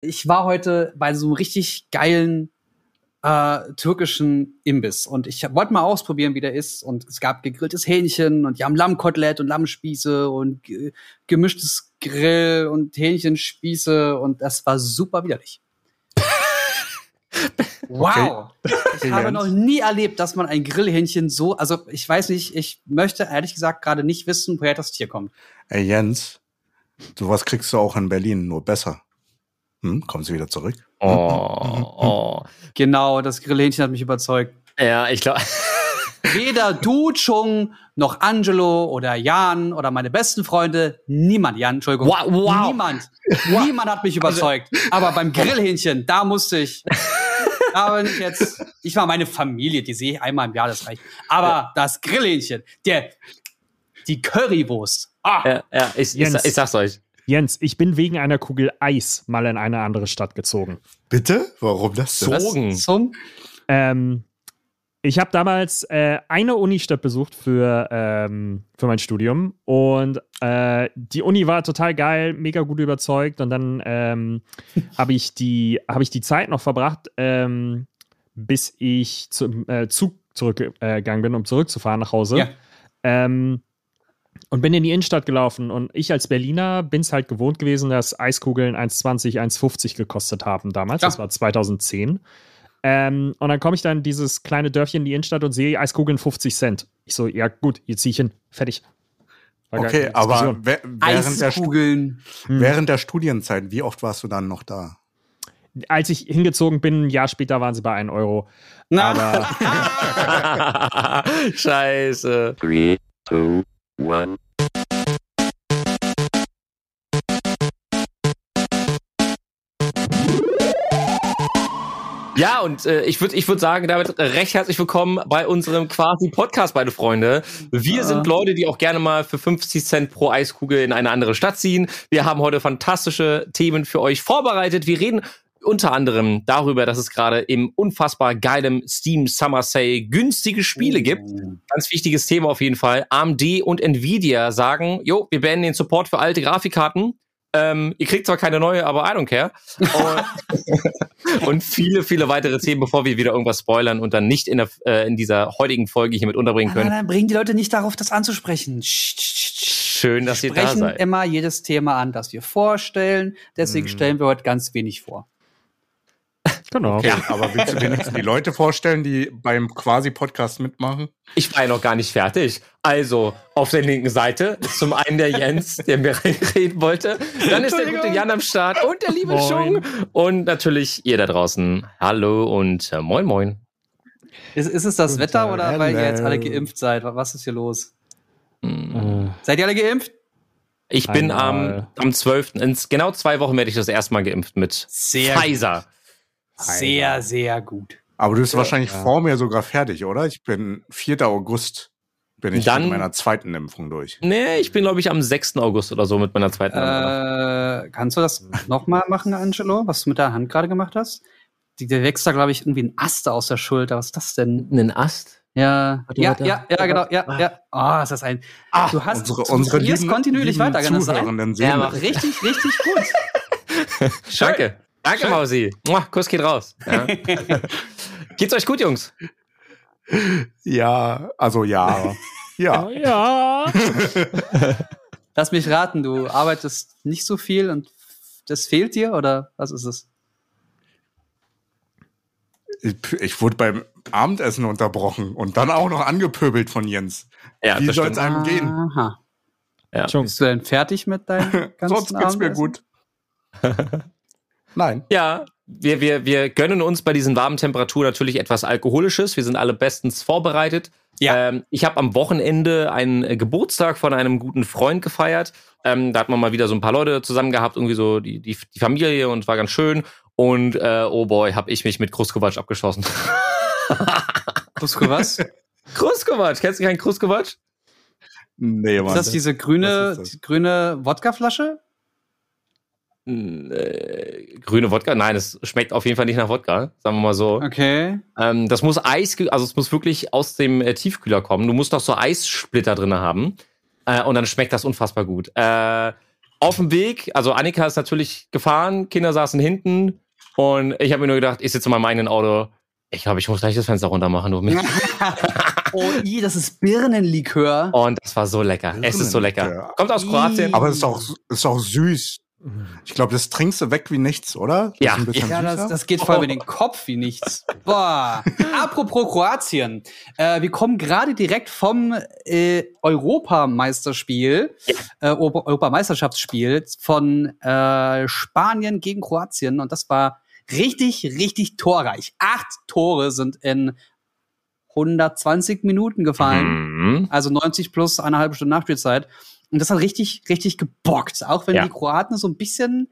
ich war heute bei so einem richtig geilen äh, türkischen Imbiss und ich wollte mal ausprobieren, wie der ist. Und es gab gegrilltes Hähnchen und die haben Lammkotelett und Lammspieße und ge gemischtes Grill und Hähnchenspieße und das war super widerlich. wow! Okay. Ich habe noch nie erlebt, dass man ein Grillhähnchen so, also ich weiß nicht, ich möchte ehrlich gesagt gerade nicht wissen, woher das Tier kommt. Ey Jens, sowas kriegst du auch in Berlin, nur besser. Hm, kommen Sie wieder zurück? Oh, oh. Genau, das Grillhähnchen hat mich überzeugt. Ja, ich glaube. Weder du, Chung, noch Angelo oder Jan oder meine besten Freunde, niemand, Jan, Entschuldigung. Wow, wow. Niemand. Wow. Niemand hat mich überzeugt. Aber beim Grillhähnchen, da musste ich. Da bin ich jetzt. Ich war meine Familie, die sehe ich einmal im Jahr, das reicht. Aber ja. das Grillhähnchen, der, die Currywurst. Ah. Ja, ja ich, ich, ich sag's euch. Jens, ich bin wegen einer Kugel Eis mal in eine andere Stadt gezogen. Bitte? Warum das? Zum? Ähm, ich habe damals äh, eine Unistadt besucht für, ähm, für mein Studium und äh, die Uni war total geil, mega gut überzeugt und dann ähm, habe ich, die, hab ich die Zeit noch verbracht, ähm, bis ich zum äh, Zug zurückgegangen bin, um zurückzufahren nach Hause. Ja. Und bin in die Innenstadt gelaufen und ich als Berliner bin es halt gewohnt gewesen, dass Eiskugeln 1,20, 1,50 gekostet haben damals. Ja. Das war 2010. Ähm, und dann komme ich dann in dieses kleine Dörfchen in die Innenstadt und sehe Eiskugeln 50 Cent. Ich so, ja gut, hier ziehe ich hin. Fertig. okay, aber während der, hm. während der Studienzeit, wie oft warst du dann noch da? Als ich hingezogen bin, ein Jahr später waren sie bei 1 Euro. Na. Aber Scheiße. 3, 2, one. Ja, und äh, ich würde ich würd sagen, damit recht herzlich willkommen bei unserem quasi Podcast, meine Freunde. Wir ja. sind Leute, die auch gerne mal für 50 Cent pro Eiskugel in eine andere Stadt ziehen. Wir haben heute fantastische Themen für euch vorbereitet. Wir reden unter anderem darüber, dass es gerade im unfassbar geilem Steam Summer Sale günstige Spiele gibt. Oh. Ganz wichtiges Thema auf jeden Fall. AMD und Nvidia sagen, jo, wir beenden den Support für alte Grafikkarten. Ähm, ihr kriegt zwar keine neue, aber I don't care. Und, und, viele, viele weitere Themen, bevor wir wieder irgendwas spoilern und dann nicht in, der, äh, in dieser heutigen Folge hier mit unterbringen können. Nein, nein, bringen die Leute nicht darauf, das anzusprechen. Schön, dass ihr da seid. Wir sprechen immer jedes Thema an, das wir vorstellen. Deswegen hm. stellen wir heute ganz wenig vor. Genau. Okay, ja. aber willst du wenigstens die Leute vorstellen, die beim Quasi-Podcast mitmachen? Ich war ja noch gar nicht fertig. Also, auf der linken Seite ist zum einen der Jens, der mir reden wollte. Dann ist der gute Jan am Start und der liebe Schung. Und natürlich ihr da draußen. Hallo und äh, moin, moin. Ist, ist es das Guten Wetter oder weil ihr jetzt alle geimpft seid? Was ist hier los? Mhm. Seid ihr alle geimpft? Ich bin am, am 12. In genau zwei Wochen werde ich das erste Mal geimpft mit Sehr Pfizer. Gut. Sehr, sehr gut. Aber du bist ja, wahrscheinlich ja. vor mir sogar fertig, oder? Ich bin 4. August bin ich Dann, mit meiner zweiten Impfung durch. Nee, ich bin, glaube ich, am 6. August oder so mit meiner zweiten äh, Impfung. Kannst du das nochmal machen, Angelo, was du mit der Hand gerade gemacht hast? Die, der wächst da, glaube ich, irgendwie ein Ast aus der Schulter. Was ist das denn? Ein Ast? Ja, warte, ja, warte, ja, ja, genau, ja, ah. ja. Oh, ist das ein. Ah, du hast unsere, unsere lieben, kontinuierlich lieben weiter. Ja, richtig, richtig gut. Danke. Danke, Schön. Mausi. Muah, Kuss geht raus. Ja. Geht's euch gut, Jungs? Ja, also ja. Ja. ja. Lass mich raten, du arbeitest nicht so viel und das fehlt dir oder was ist es? Ich, wurde beim Abendessen unterbrochen und dann auch noch angepöbelt von Jens. Ja, Wie soll es einem gehen? Aha. Ja. Bist du denn fertig mit deinem ganzen Sonst geht's Abendessen? mir gut. Nein. Ja, wir, wir, wir gönnen uns bei diesen warmen Temperaturen natürlich etwas Alkoholisches. Wir sind alle bestens vorbereitet. Ja. Ähm, ich habe am Wochenende einen äh, Geburtstag von einem guten Freund gefeiert. Ähm, da hat man mal wieder so ein paar Leute zusammen gehabt, irgendwie so die, die, die Familie und es war ganz schön. Und äh, oh boy, habe ich mich mit Kruskowatsch abgeschossen. Kruskowatsch? Kruskowatsch, kennst du keinen Kruskowatsch? Nee, Mann. Ist das diese grüne, das? Die grüne Wodkaflasche? Äh, grüne Wodka. Nein, es schmeckt auf jeden Fall nicht nach Wodka, sagen wir mal so. Okay. Ähm, das muss Eis, also es muss wirklich aus dem äh, Tiefkühler kommen. Du musst noch so Eissplitter drin haben. Äh, und dann schmeckt das unfassbar gut. Äh, auf dem Weg, also Annika ist natürlich gefahren, Kinder saßen hinten und ich habe mir nur gedacht, ich sitze in meinem eigenen Auto. Ich glaube, ich muss gleich das Fenster runter machen. Du. oh, i, das ist Birnenlikör. Und das war so lecker. Es ist so lecker. Kommt aus Kroatien. Aber es ist auch, ist auch süß. Ich glaube, das trinkst du weg wie nichts, oder? Das ja, ja das, das, geht voll oh. mit den Kopf wie nichts. Boah. Apropos Kroatien. Äh, wir kommen gerade direkt vom äh, Europameisterspiel, ja. äh, Europameisterschaftsspiel von äh, Spanien gegen Kroatien. Und das war richtig, richtig torreich. Acht Tore sind in 120 Minuten gefallen. Mhm. Also 90 plus eine halbe Stunde Nachspielzeit. Und das hat richtig, richtig gebockt. Auch wenn ja. die Kroaten so ein bisschen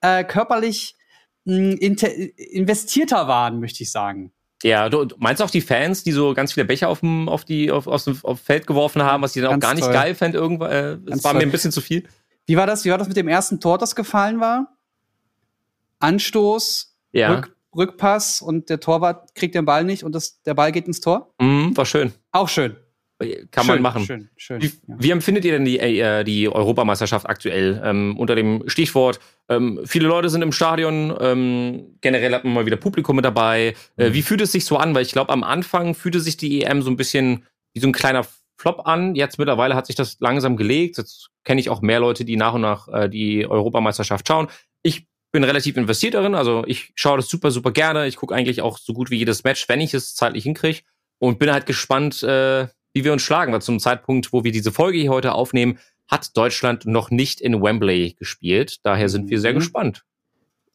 äh, körperlich mh, hm, investierter waren, möchte ich sagen. Ja, du meinst auch die Fans, die so ganz viele Becher auf dem, auf die, auf, dem auf Feld geworfen haben, was die dann auch gar nicht toll. geil fand, irgendwann, äh, das war toll. mir ein bisschen zu viel. Wie war das? Wie war das mit dem ersten Tor, das gefallen war? Anstoß, ja. Rück, Rückpass und der Torwart kriegt den Ball nicht und das, der Ball geht ins Tor? Mhm, war schön. Auch schön. Kann schön, man machen. Schön, schön, wie, ja. wie, empfindet ihr denn die, äh, die Europameisterschaft aktuell? Ähm, unter dem Stichwort, ähm, viele Leute sind im Stadion, ähm, generell hat man mal wieder Publikum mit dabei. Äh, mhm. Wie fühlt es sich so an? Weil ich glaube, am Anfang fühlte sich die EM so ein bisschen wie so ein kleiner Flop an. Jetzt mittlerweile hat sich das langsam gelegt. Jetzt kenne ich auch mehr Leute, die nach und nach äh, die Europameisterschaft schauen. Ich bin relativ investiert darin, also ich schaue das super, super gerne. Ich gucke eigentlich auch so gut wie jedes Match, wenn ich es zeitlich hinkriege. Und bin halt gespannt, äh, wie wir uns schlagen, weil zum Zeitpunkt, wo wir diese Folge hier heute aufnehmen, hat Deutschland noch nicht in Wembley gespielt. Daher sind wir sehr mhm. gespannt.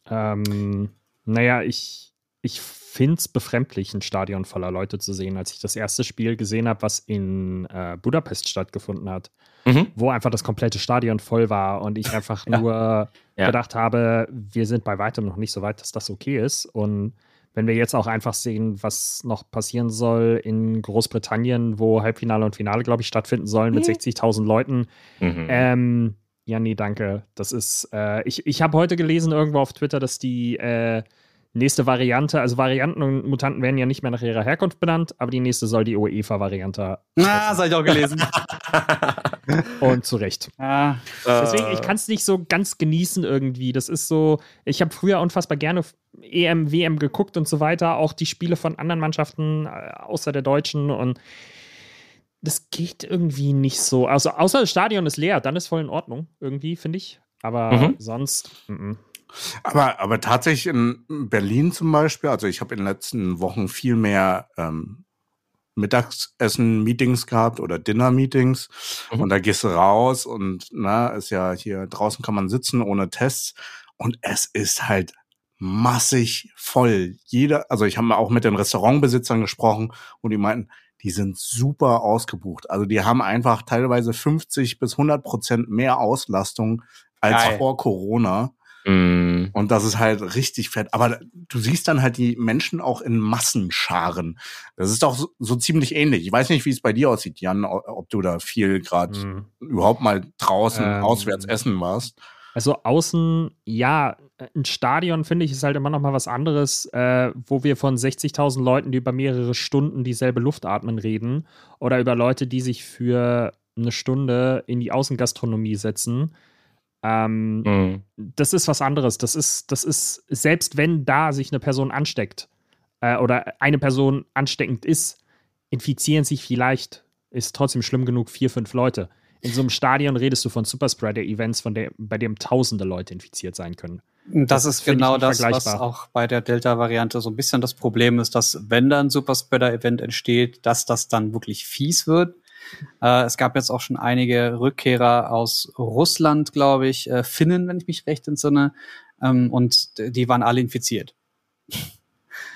Ähm, naja, ich, ich finde es befremdlich, ein Stadion voller Leute zu sehen, als ich das erste Spiel gesehen habe, was in äh, Budapest stattgefunden hat, mhm. wo einfach das komplette Stadion voll war und ich einfach ja. nur ja. gedacht habe, wir sind bei weitem noch nicht so weit, dass das okay ist. Und wenn wir jetzt auch einfach sehen, was noch passieren soll in Großbritannien, wo Halbfinale und Finale, glaube ich, stattfinden sollen mit 60.000 mhm. Leuten. Mhm. Ähm, ja, nee, danke. Das ist, äh, ich, ich habe heute gelesen irgendwo auf Twitter, dass die äh, nächste Variante, also Varianten und Mutanten werden ja nicht mehr nach ihrer Herkunft benannt, aber die nächste soll die UEFA-Variante. Ah, das habe ich auch gelesen. und zu Recht. Ah, Deswegen, ich kann es nicht so ganz genießen irgendwie. Das ist so, ich habe früher unfassbar gerne EM, WM geguckt und so weiter, auch die Spiele von anderen Mannschaften äh, außer der deutschen und das geht irgendwie nicht so. Also außer das Stadion ist leer, dann ist voll in Ordnung irgendwie, finde ich. Aber mhm. sonst. M -m. Aber, aber tatsächlich in Berlin zum Beispiel, also ich habe in den letzten Wochen viel mehr ähm, Mittagessen-Meetings gehabt oder Dinner-Meetings. Mhm. Und da gehst du raus und na, ist ja hier draußen kann man sitzen ohne Tests. Und es ist halt massig voll. Jeder, also ich habe auch mit den Restaurantbesitzern gesprochen und die meinten, die sind super ausgebucht. Also die haben einfach teilweise 50 bis 100 Prozent mehr Auslastung als Geil. vor Corona. Mm. Und das ist halt richtig fett. Aber du siehst dann halt die Menschen auch in Massenscharen. Das ist doch so, so ziemlich ähnlich. Ich weiß nicht, wie es bei dir aussieht, Jan, ob du da viel gerade mm. überhaupt mal draußen ähm, auswärts essen warst. Also außen, ja, ein Stadion finde ich ist halt immer noch mal was anderes, äh, wo wir von 60.000 Leuten, die über mehrere Stunden dieselbe Luft atmen, reden, oder über Leute, die sich für eine Stunde in die Außengastronomie setzen ähm, mhm. Das ist was anderes. Das ist, das ist, selbst wenn da sich eine Person ansteckt äh, oder eine Person ansteckend ist, infizieren sich vielleicht, ist trotzdem schlimm genug, vier, fünf Leute. In so einem Stadion redest du von Superspreader-Events, bei dem tausende Leute infiziert sein können. Das, das ist genau das, was auch bei der Delta-Variante so ein bisschen das Problem ist, dass wenn da ein Superspreader-Event entsteht, dass das dann wirklich fies wird. Äh, es gab jetzt auch schon einige Rückkehrer aus Russland, glaube ich, äh, Finnen, wenn ich mich recht entsinne, ähm, und die waren alle infiziert.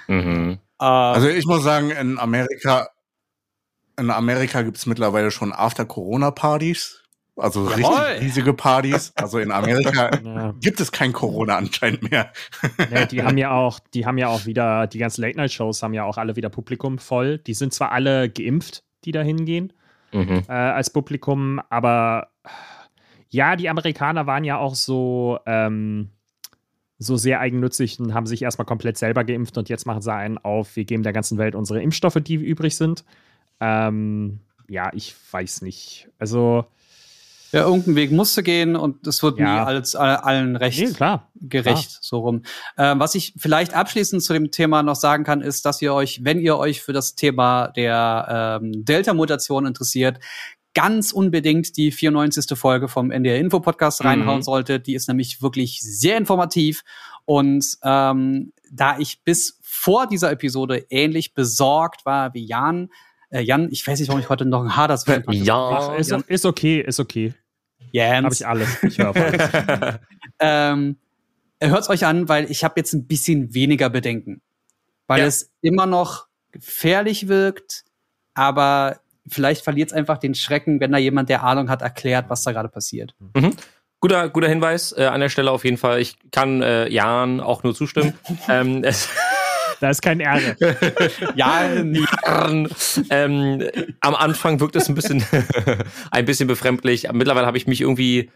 Mhm. Äh, also ich muss sagen, in Amerika, in Amerika gibt es mittlerweile schon After-Corona-Partys. Also Jawohl. richtig riesige Partys. Also in Amerika ja. gibt es kein Corona anscheinend mehr. Ja, die haben ja auch, die haben ja auch wieder, die ganzen Late-Night-Shows haben ja auch alle wieder Publikum voll. Die sind zwar alle geimpft, die da hingehen, mhm. äh, als Publikum. Aber ja, die Amerikaner waren ja auch so, ähm, so sehr eigennützig und haben sich erstmal komplett selber geimpft und jetzt machen sie einen auf, wir geben der ganzen Welt unsere Impfstoffe, die übrig sind. Ähm, ja, ich weiß nicht. Also Ja, irgendein Weg musste gehen und es wird Ja. nie alles, allen recht Nee, klar. gerecht, so rum. Ähm, was ich vielleicht abschließend zu dem Thema noch sagen kann, ist, dass ihr euch, wenn ihr euch für das Thema der ähm, Delta-Mutation interessiert, ganz unbedingt die 94. Folge vom NDR Info Podcast Mhm. reinhauen solltet. Die ist nämlich wirklich sehr informativ und ähm, da ich bis vor dieser Episode ähnlich besorgt war wie Jan, äh, Jan, ich weiß nicht, warum ich heute noch ein Haar das Ja. Ist, ist okay, ist okay. Habe Jans. ich alles. Ich höre auf alles. ähm, hört's euch an, weil ich habe jetzt ein bisschen weniger Bedenken. Weil Ja. es immer noch gefährlich wirkt, aber vielleicht verliert es einfach den Schrecken, wenn da jemand, der Ahnung hat, erklärt, was da gerade passiert. Guter, guter Hinweis äh, an der Stelle auf jeden Fall. Ich kann äh, Jan auch nur zustimmen. ähm, es, Da ist kein Ärger. Ja, ähm, am Anfang wirkt es ein bisschen, ein bisschen befremdlich. Mittlerweile habe ich mich irgendwie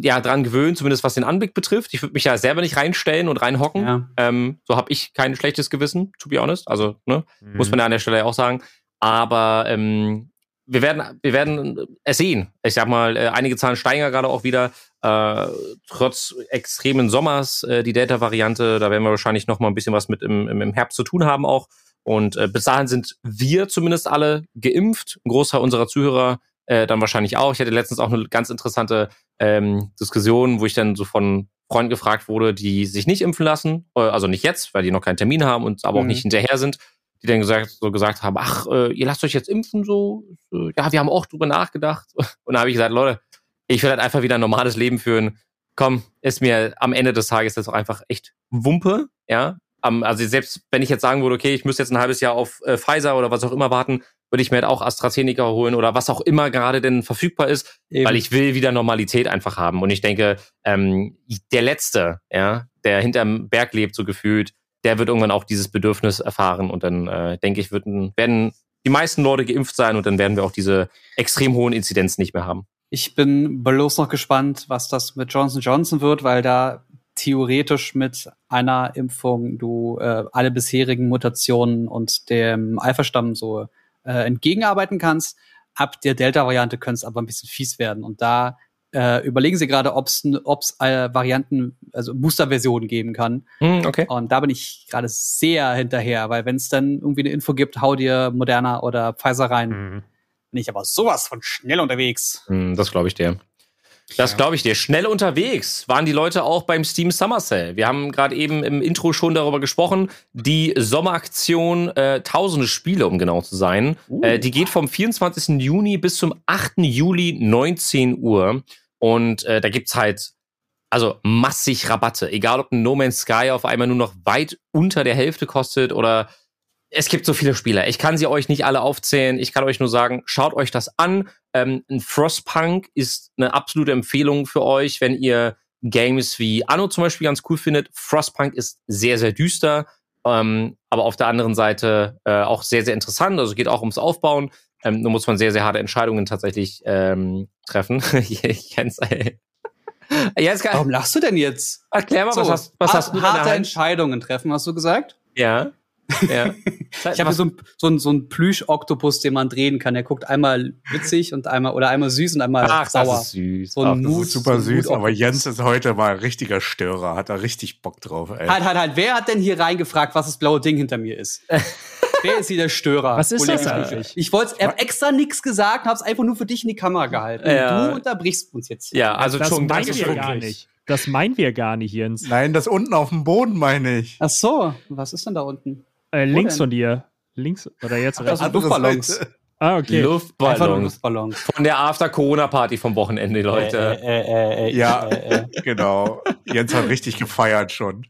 ja dran gewöhnt, zumindest was den Anblick betrifft. Ich würde mich ja selber nicht reinstellen und reinhocken. ja. Ähm, so habe ich kein schlechtes Gewissen, to be honest. Also ne, muss Mhm. man ja an der Stelle auch sagen. Aber ähm, wir werden, wir werden es sehen. Ich sag mal, äh, einige Zahlen steigen ja gerade auch wieder. Äh, trotz extremen Sommers, äh, die Delta-Variante, da werden wir wahrscheinlich noch mal ein bisschen was mit im, im Herbst zu tun haben auch. Und äh, bis dahin sind wir zumindest alle geimpft. Ein Großteil unserer Zuhörer äh, dann wahrscheinlich auch. Ich hatte letztens auch eine ganz interessante ähm, Diskussion, wo ich dann so von Freunden gefragt wurde, die sich nicht impfen lassen, äh, also nicht jetzt, weil die noch keinen Termin haben und aber auch Mhm. nicht hinterher sind, die dann gesagt, so gesagt haben, ach, äh, ihr lasst euch jetzt impfen, so, ja, wir haben auch drüber nachgedacht. Und da habe ich gesagt, Leute, ich will halt einfach wieder ein normales Leben führen. Komm, ist mir am Ende des Tages jetzt auch einfach echt Wumpe, ja. Am, also selbst wenn ich jetzt sagen würde, okay, ich müsste jetzt ein halbes Jahr auf äh, Pfizer oder was auch immer warten, würde ich mir halt auch AstraZeneca holen oder was auch immer gerade denn verfügbar ist, Eben. weil ich will wieder Normalität einfach haben. Und ich denke, ähm, der Letzte, ja, der hinterm Berg lebt, so gefühlt, der wird irgendwann auch dieses Bedürfnis erfahren. Und dann äh, denke ich, würden, werden die meisten Leute geimpft sein und dann werden wir auch diese extrem hohen Inzidenzen nicht mehr haben. Ich bin bloß noch gespannt, was das mit Johnson Johnson wird, weil da theoretisch mit einer Impfung du äh, alle bisherigen Mutationen und dem Alpha-Stamm so äh, entgegenarbeiten kannst. Ab der Delta-Variante könnte es aber ein bisschen fies werden. Und da äh, überlegen sie gerade, ob es äh, Varianten, also Booster-Versionen geben kann. Hm, okay. Und da bin ich gerade sehr hinterher, weil wenn es dann irgendwie eine Info gibt, hau dir Moderna oder Pfizer rein, Mhm. bin ich aber sowas von schnell unterwegs. Hm, das glaube ich dir. Das glaube ich dir. Schnell unterwegs waren die Leute auch beim Steam Summer Sale. Wir haben gerade eben im Intro schon darüber gesprochen. Die Sommeraktion äh, Tausende Spiele, um genau zu sein. Äh, die geht vom 24. Juni bis zum 8. Juli 19 Uhr. Und äh, da gibt's halt also massig Rabatte. Egal ob ein No Man's Sky auf einmal nur noch weit unter der Hälfte kostet oder es gibt so viele Spiele. Ich kann sie euch nicht alle aufzählen. Ich kann euch nur sagen, schaut euch das an. Ähm, ein Frostpunk ist eine absolute Empfehlung für euch, wenn ihr Games wie Anno zum Beispiel ganz cool findet. Frostpunk ist sehr, sehr düster, ähm, aber auf der anderen Seite äh, auch sehr, sehr interessant. Also geht auch ums Aufbauen. Ähm, da muss man sehr, sehr harte Entscheidungen tatsächlich ähm, treffen. ich kenn's, ey. Geil. Warum lachst du denn jetzt? Erklär mal, So, was hast, was hast du der harte? Entscheidungen treffen, hast du gesagt? Ja. Ja. Ich habe so so ein, so ein Plüsch-Oktopus, den man drehen kann. Der guckt einmal witzig und einmal oder einmal süß und einmal Ach, sauer. das ist süß. So ein Ach, das Mut. ist Super so süß, aber. Jens ist heute mal ein richtiger Störer, hat da richtig Bock drauf, ey. Halt, halt, halt. Wer hat denn hier reingefragt, was das blaue Ding hinter mir ist? Wer ist hier der Störer? Was ist das eigentlich? Ich wollte extra nichts gesagt, hab's einfach nur für dich in die Kamera gehalten. Ja. Und du unterbrichst uns jetzt. Ja, also Das schon meinen das ist wir schon gar nicht. Das meinen wir gar nicht, Jens. Nein, das unten auf dem Boden meine ich. Ach so, was ist denn da unten? Äh, links von dir. Links oder jetzt das rechts? sind Luftballons. Ah, okay. Luftballons. Luftballons. Von der After-Corona-Party vom Wochenende, Leute. Äh, äh, äh, äh, Ja. Äh, äh. Genau. Jens hat richtig gefeiert schon.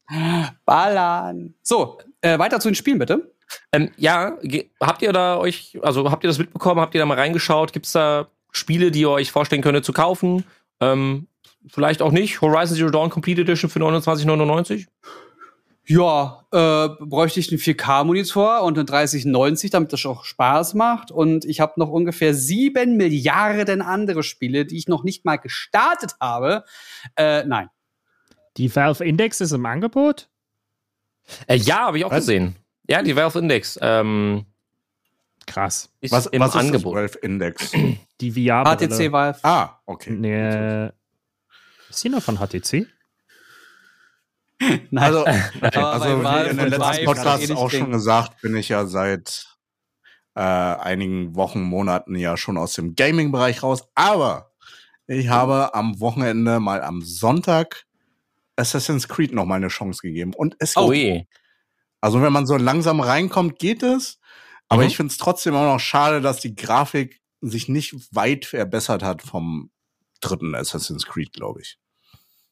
Ballern. So, äh, weiter zu den Spielen, bitte. Ähm, ja, habt ihr da euch, also habt ihr das mitbekommen? Habt ihr da mal reingeschaut? Gibt's da Spiele, die ihr euch vorstellen könntet zu kaufen? Ähm, vielleicht auch nicht. Horizon Zero Dawn Complete Edition für 29,99? Ja, äh, bräuchte ich einen 4K-Monitor und einen 3090, damit das auch Spaß macht. Und ich habe noch ungefähr sieben Milliarden andere Spiele, die ich noch nicht mal gestartet habe. Äh, nein. Die Valve Index ist im Angebot? Äh, ja, habe ich auch Was? gesehen. Ja, die Valve Index. Ähm, Krass. Ist Was, im was ist Angebot. das Valve Index? Die VR. HTC Valve. ah, okay. Nee. Ist die noch von HTC? Nein. Also, Aber also wie in den letzten Podcasts ich auch schon gesagt, bin ich ja seit äh, einigen Wochen, Monaten ja schon aus dem Gaming-Bereich raus. Aber ich habe am Wochenende mal am Sonntag Assassin's Creed noch mal eine Chance gegeben. Und es Oh geht. je. Also wenn man so langsam reinkommt, geht es. Aber Mhm. ich finde es trotzdem auch noch schade, dass die Grafik sich nicht weit verbessert hat vom dritten Assassin's Creed, glaube ich.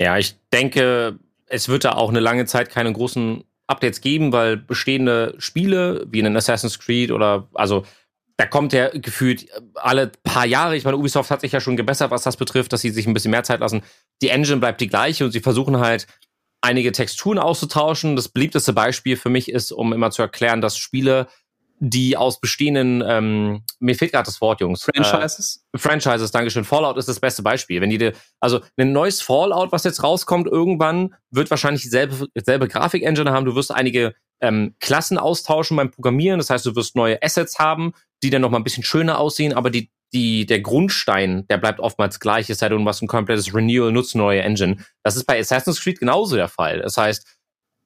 Ja, ich denke, es wird da auch eine lange Zeit keine großen Updates geben, weil bestehende Spiele wie in Assassin's Creed oder also da kommt ja gefühlt alle paar Jahre, ich meine, Ubisoft hat sich ja schon gebessert, was das betrifft, dass sie sich ein bisschen mehr Zeit lassen. Die Engine bleibt die gleiche und sie versuchen halt einige Texturen auszutauschen. Das beliebteste Beispiel für mich ist, um immer zu erklären, dass Spiele, die aus bestehenden, ähm, mir fehlt gerade das Wort, Jungs. Äh, Franchises. Franchises, Dankeschön. Fallout ist das beste Beispiel. Wenn die, dir- also ein neues Fallout, was jetzt rauskommt, irgendwann wird wahrscheinlich dieselbe, dieselbe Grafik-Engine haben. Du wirst einige ähm, Klassen austauschen beim Programmieren. Das heißt, du wirst neue Assets haben, die dann noch mal ein bisschen schöner aussehen, aber die, die, der Grundstein, der bleibt oftmals gleich, es sei denn, du machst ein komplettes Renewal, nutzt eine neue Engine. Das ist bei Assassin's Creed genauso der Fall. Das heißt,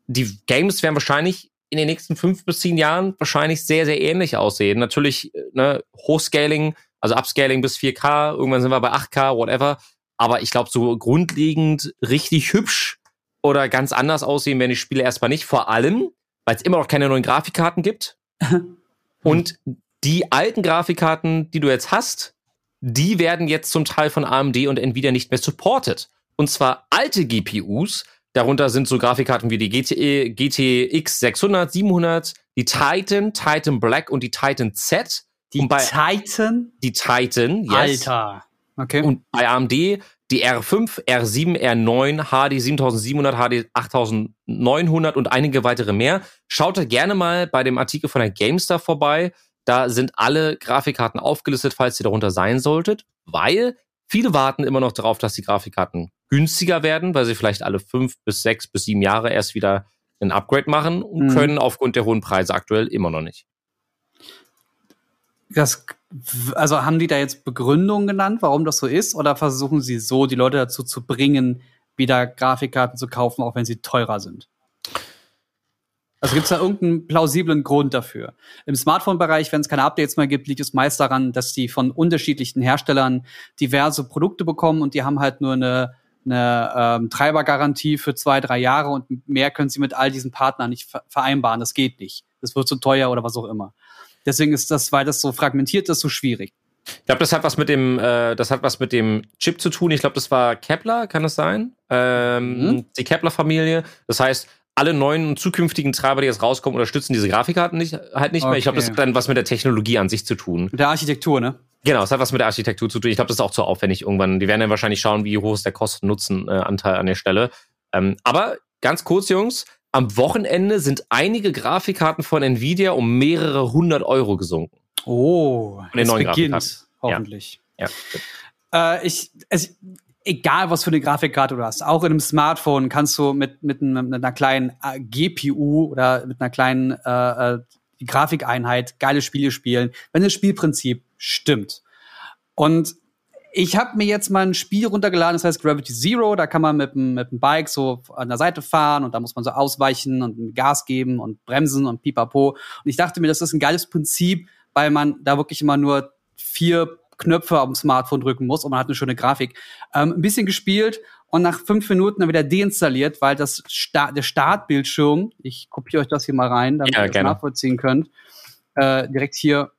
die Games werden wahrscheinlich in den nächsten fünf bis zehn Jahren wahrscheinlich sehr, sehr ähnlich aussehen. Natürlich, ne, Hochscaling, also Upscaling bis 4K, irgendwann sind wir bei 8K, whatever. Aber ich glaube, so grundlegend richtig hübsch oder ganz anders aussehen werden die Spiele erstmal nicht. Vor allem, weil es immer noch keine neuen Grafikkarten gibt. Und die alten Grafikkarten, die du jetzt hast, die werden jetzt zum Teil von AMD und Nvidia nicht mehr supported. Und zwar alte GPUs, darunter sind so Grafikkarten wie die GTE, GTX 600, 700, die Titan, Titan Black und die Titan Z. Die Titan. die Titan, yes. Alter. Okay. Und bei AMD die R5, R7, R9, HD 7700, HD 8900 und einige weitere mehr. Schaut da gerne mal bei dem Artikel von der GameStar vorbei. Da sind alle Grafikkarten aufgelistet, falls ihr darunter sein solltet, weil viele warten immer noch darauf, dass die Grafikkarten günstiger werden, weil sie vielleicht alle fünf bis sechs bis sieben Jahre erst wieder ein Upgrade machen und Mhm. können aufgrund der hohen Preise aktuell immer noch nicht. Das, also haben die da jetzt Begründungen genannt, warum das so ist? Oder versuchen sie so, die Leute dazu zu bringen, wieder Grafikkarten zu kaufen, auch wenn sie teurer sind? Also gibt es da irgendeinen plausiblen Grund dafür? Im Smartphone-Bereich, wenn es keine Updates mehr gibt, liegt es meist daran, dass die von unterschiedlichen Herstellern diverse Produkte bekommen und die haben halt nur eine, eine ähm, Treibergarantie für zwei, drei Jahre und mehr können sie mit all diesen Partnern nicht ver vereinbaren. Das geht nicht. Das wird zu teuer oder was auch immer. Deswegen ist das, weil das so fragmentiert ist, so schwierig. Ich glaube, das hat was mit dem, äh, das hat was mit dem Chip zu tun. Ich glaube, das war Kepler, kann das sein? Ähm, Mhm. Die Kepler-Familie. Das heißt, alle neuen und zukünftigen Treiber, die jetzt rauskommen, unterstützen diese Grafikkarten nicht, halt nicht mehr. Ich glaube, das Okay. hat dann was mit der Technologie an sich zu tun. Mit der Architektur, ne? Genau, es hat was mit der Architektur zu tun. Ich glaube, das ist auch zu aufwendig irgendwann. Die werden dann wahrscheinlich schauen, wie hoch ist der Kosten-Nutzen-Anteil an der Stelle. Ähm, aber ganz kurz, Jungs, am Wochenende sind einige Grafikkarten von Nvidia um mehrere hundert Euro gesunken. Oh, den es beginnt, hoffentlich. Ja. Äh, ich, es, egal was für eine Grafikkarte du hast, auch in einem Smartphone kannst du mit, mit, einem- mit einer kleinen äh, GPU oder mit einer kleinen äh, äh, Grafikeinheit geile Spiele spielen, wenn das Spielprinzip stimmt. Und ich habe mir jetzt mal ein Spiel runtergeladen, das heißt Gravity Zero. Da kann man mit dem, mit dem Bike so an der Seite fahren und da muss man so ausweichen und Gas geben und bremsen und pipapo. Und ich dachte mir, das ist ein geiles Prinzip, weil man da wirklich immer nur vier Knöpfe dem Smartphone drücken muss und man hat eine schöne Grafik. Ähm, ein bisschen gespielt und nach fünf Minuten dann wieder deinstalliert, weil das Sta der Startbildschirm, ich kopiere euch das hier mal rein, damit Ja, ihr das gerne. nachvollziehen könnt, äh, direkt hier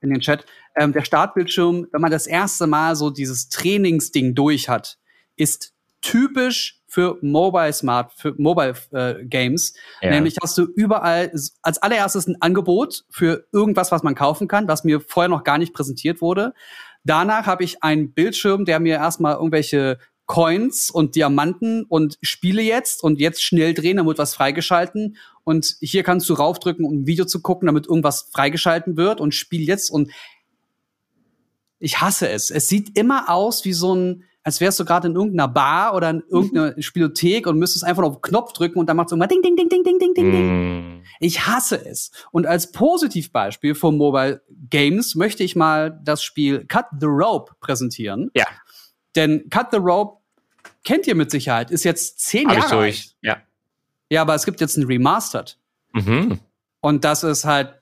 in den Chat. Ähm, der Startbildschirm, wenn man das erste Mal so dieses Trainingsding durch hat, ist typisch für Mobile Smart, für Mobile äh, Games. Ja. Nämlich hast du überall als allererstes ein Angebot für irgendwas, was man kaufen kann, was mir vorher noch gar nicht präsentiert wurde. Danach habe ich einen Bildschirm, der mir erstmal irgendwelche Coins und Diamanten und Spiele jetzt und jetzt schnell drehen, wird was freigeschalten. Und hier kannst du raufdrücken, um ein Video zu gucken, damit irgendwas freigeschalten wird und Spiel jetzt. Und ich hasse es. Es sieht immer aus wie so ein als wärst du gerade in irgendeiner Bar oder in irgendeiner Spielothek und müsstest einfach auf den Knopf drücken und dann macht es irgendwann ding, ding, ding, ding, ding, ding, ding, ding. Mm. Ich hasse es. Und als Positivbeispiel von Mobile Games möchte ich mal das Spiel Cut the Rope präsentieren. Ja. Denn Cut the Rope kennt ihr mit Sicherheit, ist jetzt zehn Hab ich Jahre alt. durch. Ja. Ja, aber es gibt jetzt ein Remastered. Mhm. Und das ist halt,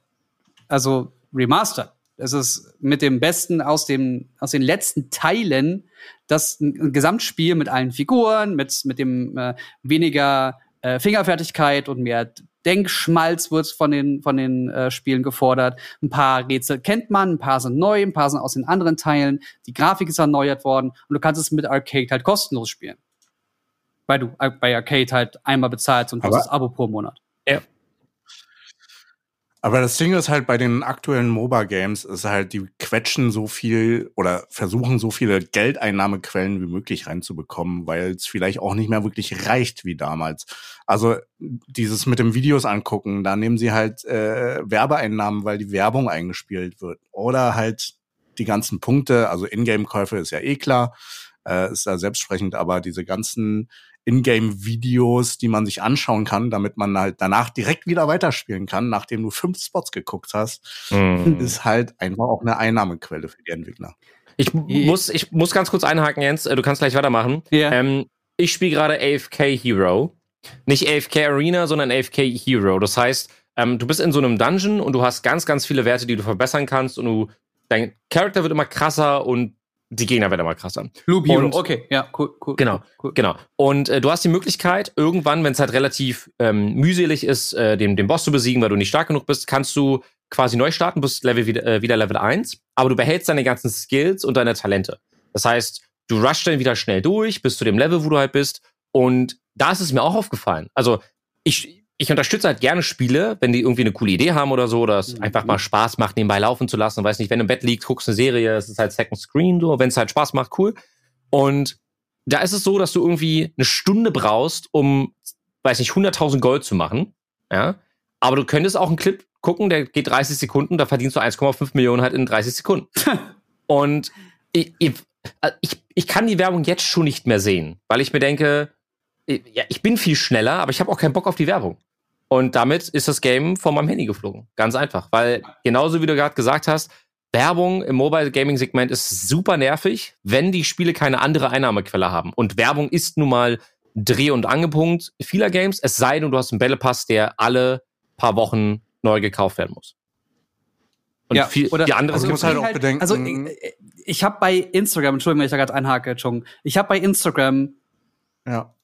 also remastered. Es ist mit dem Besten aus, dem, aus den letzten Teilen das ein, Gesamtspiel mit allen Figuren, mit, mit dem äh, weniger äh, Fingerfertigkeit und mehr Denkschmalz wird von den, von den äh, Spielen gefordert. Ein paar Rätsel kennt man, ein paar sind neu, ein paar sind aus den anderen Teilen. Die Grafik ist erneuert worden und du kannst es mit Arcade halt kostenlos spielen. Weil du äh, bei Arcade halt einmal bezahlst und hast das Abo pro Monat. Aber das Ding ist halt bei den aktuellen MOBA-Games ist halt, die quetschen so viel oder versuchen so viele Geldeinnahmequellen wie möglich reinzubekommen, weil es vielleicht auch nicht mehr wirklich reicht wie damals. Also dieses mit dem Videos angucken, da nehmen sie halt äh, Werbeeinnahmen, weil die Werbung eingespielt wird. Oder halt die ganzen Punkte, also Ingame-Käufe ist ja eh klar, äh, ist da selbstsprechend, aber diese ganzen Ingame-Videos, die man sich anschauen kann, damit man halt danach direkt wieder weiterspielen kann, nachdem du fünf Spots geguckt hast, Mhm. ist halt einfach auch eine Einnahmequelle für die Entwickler. Ich muss, ich muss ganz kurz einhaken, Jens. Äh, Du kannst gleich weitermachen. Ja. Ähm, ich spiele gerade AFK Hero. Nicht AFK Arena, sondern AFK Hero. Das heißt, ähm, du bist in so einem Dungeon und du hast ganz, ganz viele Werte, die du verbessern kannst und du, dein Charakter wird immer krasser und die Gegner werden immer krasser. Loop Hero, Und- okay, ja, cool, cool. Genau, cool. Genau. Und äh, du hast die Möglichkeit, irgendwann, wenn es halt relativ ähm, mühselig ist, äh, den, den Boss zu besiegen, weil du nicht stark genug bist, kannst du quasi neu starten, bist Level wieder, äh, wieder Level 1, aber du behältst deine ganzen Skills und deine Talente. Das heißt, du rushst dann wieder schnell durch, bis zu dem Level, wo du halt bist. Und da ist es mir auch aufgefallen. Also, ich, ich unterstütze halt gerne Spiele, wenn die irgendwie eine coole Idee haben oder so, oder es Mhm. einfach mal Spaß macht, nebenbei laufen zu lassen. Weiß nicht, wenn du im Bett liegst, guckst eine Serie, es ist halt Second Screen, so, wenn es halt Spaß macht, cool. Und da ist es so, dass du irgendwie eine Stunde brauchst, um, weiß nicht, 100.000 Gold zu machen. Ja. Aber du könntest auch einen Clip gucken, der geht 30 Sekunden, da verdienst du 1,5 Millionen halt in 30 Sekunden. Und ich, ich, ich, ich kann die Werbung jetzt schon nicht mehr sehen, weil ich mir denke, ich- ja, ich bin viel schneller, aber ich habe auch keinen Bock auf die Werbung. Und damit ist das Game von meinem Handy geflogen. Ganz einfach. Weil genauso wie du gerade gesagt hast, Werbung im Mobile Gaming Segment ist super nervig, wenn die Spiele keine andere Einnahmequelle haben. Und Werbung ist nun mal Dreh- und Angepunkt vieler Games, es sei denn, du hast einen Battle Pass, der alle paar Wochen neu gekauft werden muss. Und Ja, viel, oder- die andere Also musst halt auch halt- bedenken- Also ich, ich habe bei Instagram, Entschuldigung, wenn ich da gerade einhake, Chung, ich habe bei Instagram Ja.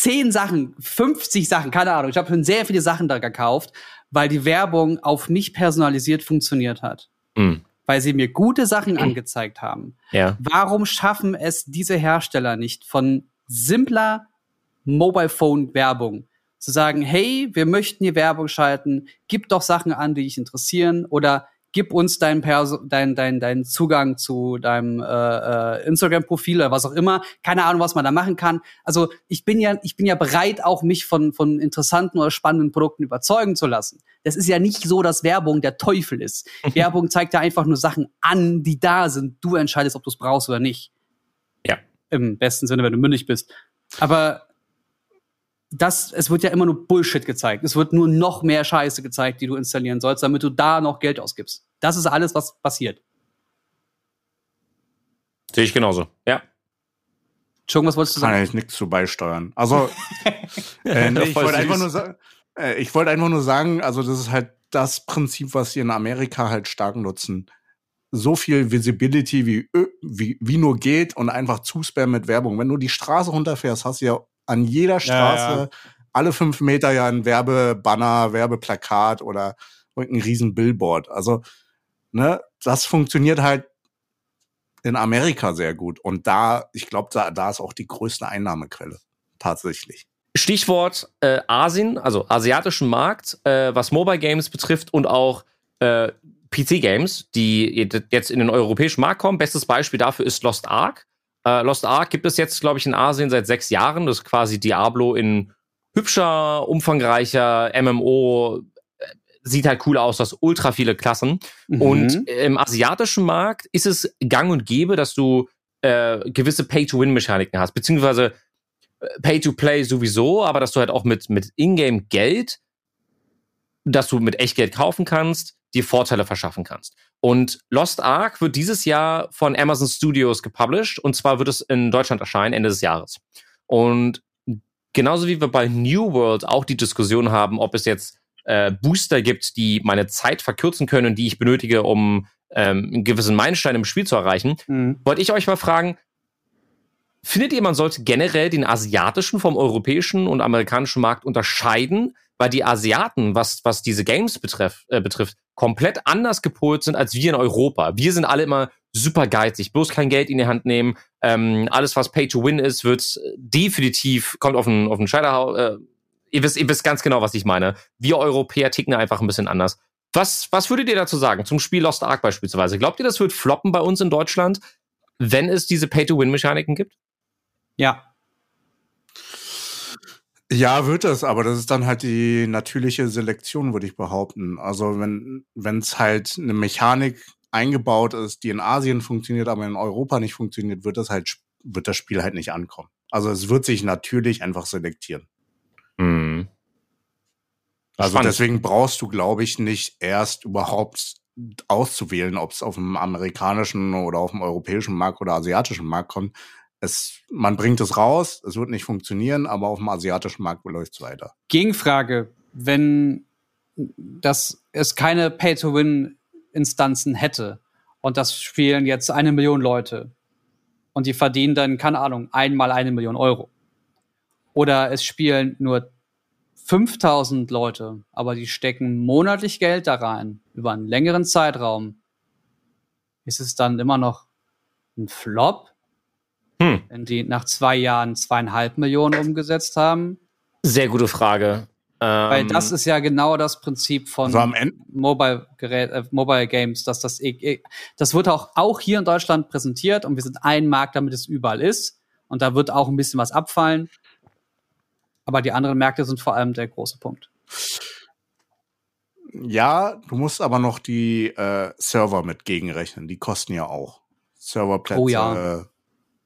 Zehn Sachen, 50 Sachen, keine Ahnung, ich habe schon sehr viele Sachen da gekauft, weil die Werbung auf mich personalisiert funktioniert hat. Mm, Weil sie mir gute Sachen angezeigt haben. ja. Warum schaffen es diese Hersteller nicht von simpler Mobile Phone Werbung zu sagen, hey, wir möchten hier Werbung schalten, gib doch Sachen an, die dich interessieren oder gib uns deinen dein, dein, dein Zugang zu deinem äh, äh, Instagram-Profil oder was auch immer. Keine Ahnung, was man da machen kann. Also ich bin ja, ich bin ja bereit, auch mich von, von interessanten oder spannenden Produkten überzeugen zu lassen. Das ist ja nicht so, dass Werbung der Teufel ist. Werbung zeigt ja einfach nur Sachen an, die da sind. Du entscheidest, ob du es brauchst oder nicht. Ja. Im besten Sinne, wenn du mündig bist. Aber das, es wird ja immer nur Bullshit gezeigt. Es wird nur noch mehr Scheiße gezeigt, die du installieren sollst, damit du da noch Geld ausgibst. Das ist alles, was passiert. Sehe ich genauso. Ja. Entschuldigung, was wolltest du Kann sagen? ich nichts zu beisteuern. Also, äh, nee, ich wollte einfach nur sagen, äh, ich wollte einfach nur sagen, also das ist halt das Prinzip, was sie in Amerika halt stark nutzen. So viel Visibility wie, wie, wie nur geht und einfach zuspammen mit Werbung. Wenn du die Straße runterfährst, hast du ja an jeder Straße ja. alle fünf Meter ja ein Werbebanner, Werbeplakat oder irgendein riesen Billboard. Also, ne, das funktioniert halt in Amerika sehr gut. Und da, ich glaube, da, da ist auch die größte Einnahmequelle. Tatsächlich. Stichwort äh, Asien, also asiatischen Markt, äh, was Mobile Games betrifft und auch äh, PC-Games, die jetzt in den europäischen Markt kommen. Bestes Beispiel dafür ist Lost Ark. Äh, Lost Ark gibt es jetzt, glaube ich, in Asien seit sechs Jahren. Das ist quasi Diablo in hübscher, umfangreicher MMO. Sieht halt cool aus, du hast ultra viele Klassen. Mhm. Und im asiatischen Markt ist es gang und gäbe, dass du äh, gewisse Pay-to-Win-Mechaniken hast, beziehungsweise äh, Pay-to-Play sowieso, aber dass du halt auch mit, mit Ingame-Geld, dass du mit Echtgeld kaufen kannst, dir Vorteile verschaffen kannst. Und Lost Ark wird dieses Jahr von Amazon Studios gepublished und zwar wird es in Deutschland erscheinen Ende des Jahres. Und genauso wie wir bei New World auch die Diskussion haben, ob es jetzt äh, Booster gibt, die meine Zeit verkürzen können und die ich benötige, um ähm, einen gewissen Meilenstein im Spiel zu erreichen, mhm. wollte ich euch mal fragen, findet ihr, man sollte generell den asiatischen vom europäischen und amerikanischen Markt unterscheiden, weil die Asiaten, was, was diese Games betreff, äh, betrifft, komplett anders gepolt sind als wir in Europa. Wir sind alle immer super geizig, bloß kein Geld in die Hand nehmen. Ähm, alles, was Pay to Win ist, wird definitiv, kommt auf den, auf den Scheiterhau. Äh, ihr, wisst, ihr wisst ganz genau, was ich meine. Wir Europäer ticken einfach ein bisschen anders. Was, was würdet ihr dazu sagen zum Spiel Lost Ark beispielsweise? Glaubt ihr, das wird floppen bei uns in Deutschland, wenn es diese Pay-to-Win-Mechaniken gibt? Ja. Ja, wird es, aber das ist dann halt die natürliche Selektion, würde ich behaupten. Also wenn es halt eine Mechanik eingebaut ist, die in Asien funktioniert, aber in Europa nicht funktioniert, wird das halt wird das Spiel halt nicht ankommen. Also es wird sich natürlich einfach selektieren. Mhm. Also Spannend. deswegen brauchst du, glaube ich, nicht erst überhaupt auszuwählen, ob es auf dem amerikanischen oder auf dem europäischen Markt oder asiatischen Markt kommt, es, man bringt es raus, es wird nicht funktionieren, aber auf dem asiatischen Markt läuft es weiter. Gegenfrage, wenn das es keine Pay-to-Win-Instanzen hätte und das spielen jetzt eine Million Leute und die verdienen dann, keine Ahnung, einmal eine Million Euro. Oder es spielen nur 5000 Leute, aber die stecken monatlich Geld da rein, über einen längeren Zeitraum. Ist es dann immer noch ein Flop? Hm. Wenn die nach zwei Jahren zweieinhalb Millionen umgesetzt haben? Sehr gute Frage. Weil das ähm, ist ja genau das Prinzip von also Mobile, äh, Mobile Games, dass das, das wird auch, auch hier in Deutschland präsentiert und wir sind ein Markt, damit es überall ist. Und da wird auch ein bisschen was abfallen. Aber die anderen Märkte sind vor allem der große Punkt. Ja, du musst aber noch die äh, Server mit gegenrechnen. Die kosten ja auch. Serverplätze, oh, ja.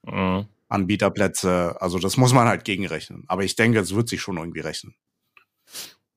Mhm. Anbieterplätze. Also das muss man halt gegenrechnen. Aber ich denke, es wird sich schon irgendwie rechnen.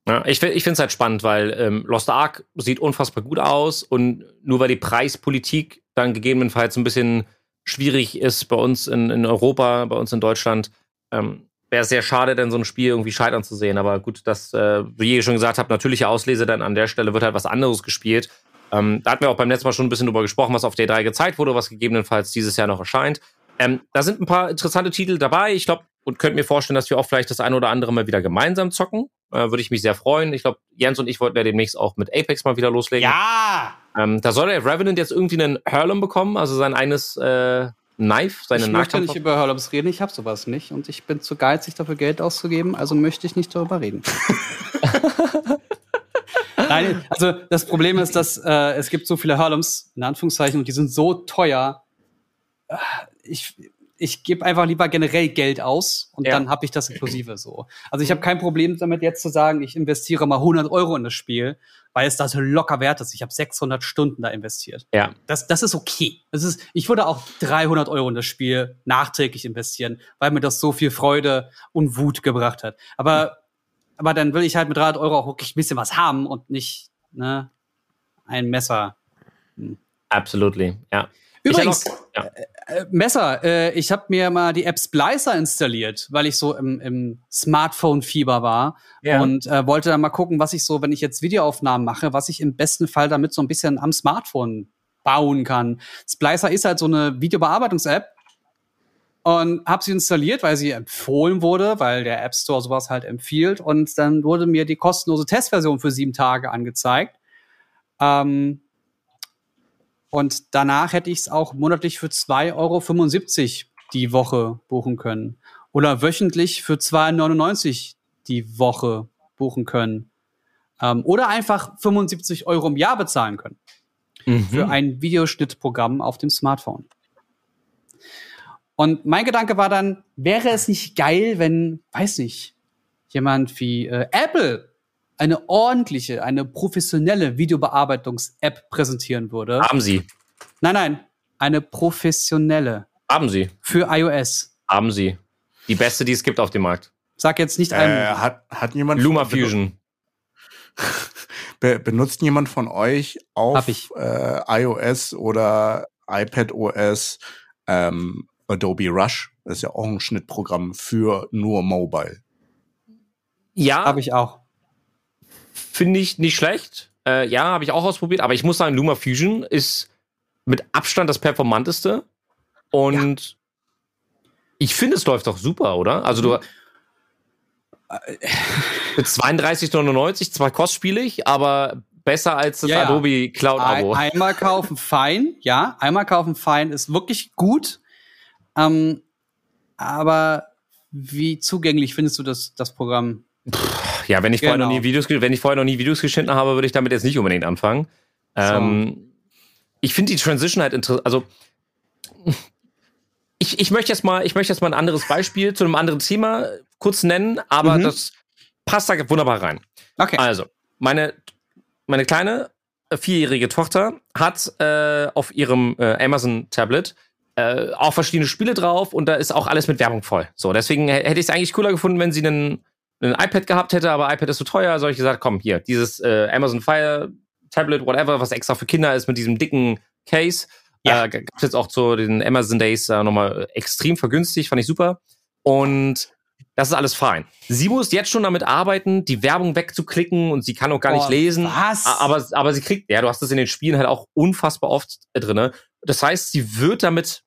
Ja, ich ich finde es halt spannend, weil ähm, Lost Ark sieht unfassbar gut aus und nur weil die Preispolitik dann gegebenenfalls ein bisschen schwierig ist bei uns in, in Europa, bei uns in Deutschland, ähm, wäre es sehr schade, denn so ein Spiel irgendwie scheitern zu sehen. Aber gut, das, äh, wie ihr schon gesagt habt, natürliche Auslese, dann an der Stelle wird halt was anderes gespielt. Ähm, da hatten wir auch beim letzten Mal schon ein bisschen drüber gesprochen, was auf der 3 gezeigt wurde, was gegebenenfalls dieses Jahr noch erscheint. Ähm, da sind ein paar interessante Titel dabei. Ich glaube, und könnte mir vorstellen, dass wir auch vielleicht das eine oder andere mal wieder gemeinsam zocken. Äh, Würde ich mich sehr freuen. Ich glaube, Jens und ich wollten ja demnächst auch mit Apex mal wieder loslegen. Ja! Ähm, da soll der Revenant jetzt irgendwie einen Hurlum bekommen, also sein eines äh, Knife, seine Ich möchte nicht über Hurlums reden, ich habe sowas nicht und ich bin zu geizig dafür Geld auszugeben, also möchte ich nicht darüber reden. Nein, also das Problem ist, dass äh, es gibt so viele Hurlums, in Anführungszeichen, und die sind so teuer, ich, ich gebe einfach lieber generell Geld aus und ja. dann habe ich das inklusive so. Also ich habe kein Problem damit jetzt zu sagen, ich investiere mal 100 Euro in das Spiel, weil es das locker wert ist. Ich habe 600 Stunden da investiert. Ja. Das, das ist okay. Das ist, ich würde auch 300 Euro in das Spiel nachträglich investieren, weil mir das so viel Freude und Wut gebracht hat. Aber, aber dann will ich halt mit 300 Euro auch wirklich ein bisschen was haben und nicht ne, ein Messer. Hm. Absolutely, ja. Übrigens, auch, ja. Äh, äh, Messer, äh, ich habe mir mal die App Splicer installiert, weil ich so im, im Smartphone-Fieber war ja. und äh, wollte dann mal gucken, was ich so, wenn ich jetzt Videoaufnahmen mache, was ich im besten Fall damit so ein bisschen am Smartphone bauen kann. Splicer ist halt so eine Videobearbeitungs-App und habe sie installiert, weil sie empfohlen wurde, weil der App Store sowas halt empfiehlt und dann wurde mir die kostenlose Testversion für sieben Tage angezeigt. Ähm, und danach hätte ich es auch monatlich für 2,75 Euro die Woche buchen können. Oder wöchentlich für 2,99 die Woche buchen können. Ähm, oder einfach 75 Euro im Jahr bezahlen können. Mhm. Für ein Videoschnittprogramm auf dem Smartphone. Und mein Gedanke war dann, wäre es nicht geil, wenn, weiß nicht, jemand wie äh, Apple eine ordentliche, eine professionelle Videobearbeitungs-App präsentieren würde. Haben Sie? Nein, nein, eine professionelle Haben sie. Für iOS. Haben sie. Die beste, die es gibt auf dem Markt. Sag jetzt nicht Äh, einem. hat, hat jemand Luma Fusion. Be benutzt jemand von euch auf. Äh, iOS oder iPad OS ähm, Adobe Rush? Das ist ja auch ein Schnittprogramm für nur Mobile. Ja, Habe ich auch. Finde ich nicht schlecht. Äh, ja, habe ich auch ausprobiert, aber ich muss sagen, Luma Fusion ist mit Abstand das performanteste. Und ich finde, es läuft doch super, oder? Also du mit 32,99 zwar kostspielig, aber besser als das Ja, ja. Adobe Cloud Abo. Ein, einmal kaufen, fein. Ja, einmal kaufen, fein. Ist wirklich gut. Ähm, aber wie zugänglich findest du das, das Programm? Ja, wenn ich vorher noch Genau. nie Videos, ge- wenn ich vorher noch nie Videos geschnitten habe, würde ich damit jetzt nicht unbedingt anfangen. Ähm, ich finde die Transition halt interessant. Also ich, ich möchte jetzt mal, ich möchte jetzt mal ein anderes Beispiel zu einem anderen Thema kurz nennen, aber Mhm. das passt da wunderbar rein. Okay. Also meine meine kleine äh, vierjährige Tochter hat äh, auf ihrem äh, Amazon Tablet äh, auch verschiedene Spiele drauf und da ist auch alles mit Werbung voll. So, deswegen hä- hätte ich es eigentlich cooler gefunden, wenn sie einen, einen iPad gehabt hätte, aber iPad ist zu teuer. Also ich gesagt, komm, hier, dieses äh, Amazon Fire Tablet, whatever, was extra für Kinder ist, mit diesem dicken Case. Ja. Äh, gab's jetzt auch zu den Amazon Days äh, nochmal extrem vergünstigt, fand ich super. Und das ist alles fein. Sie muss jetzt schon damit arbeiten, die Werbung wegzuklicken und sie kann auch gar nicht Oh, lesen. Was? Aber, aber sie kriegt, ja, du hast das in den Spielen halt auch unfassbar oft äh, drinne. Das heißt, sie wird damit,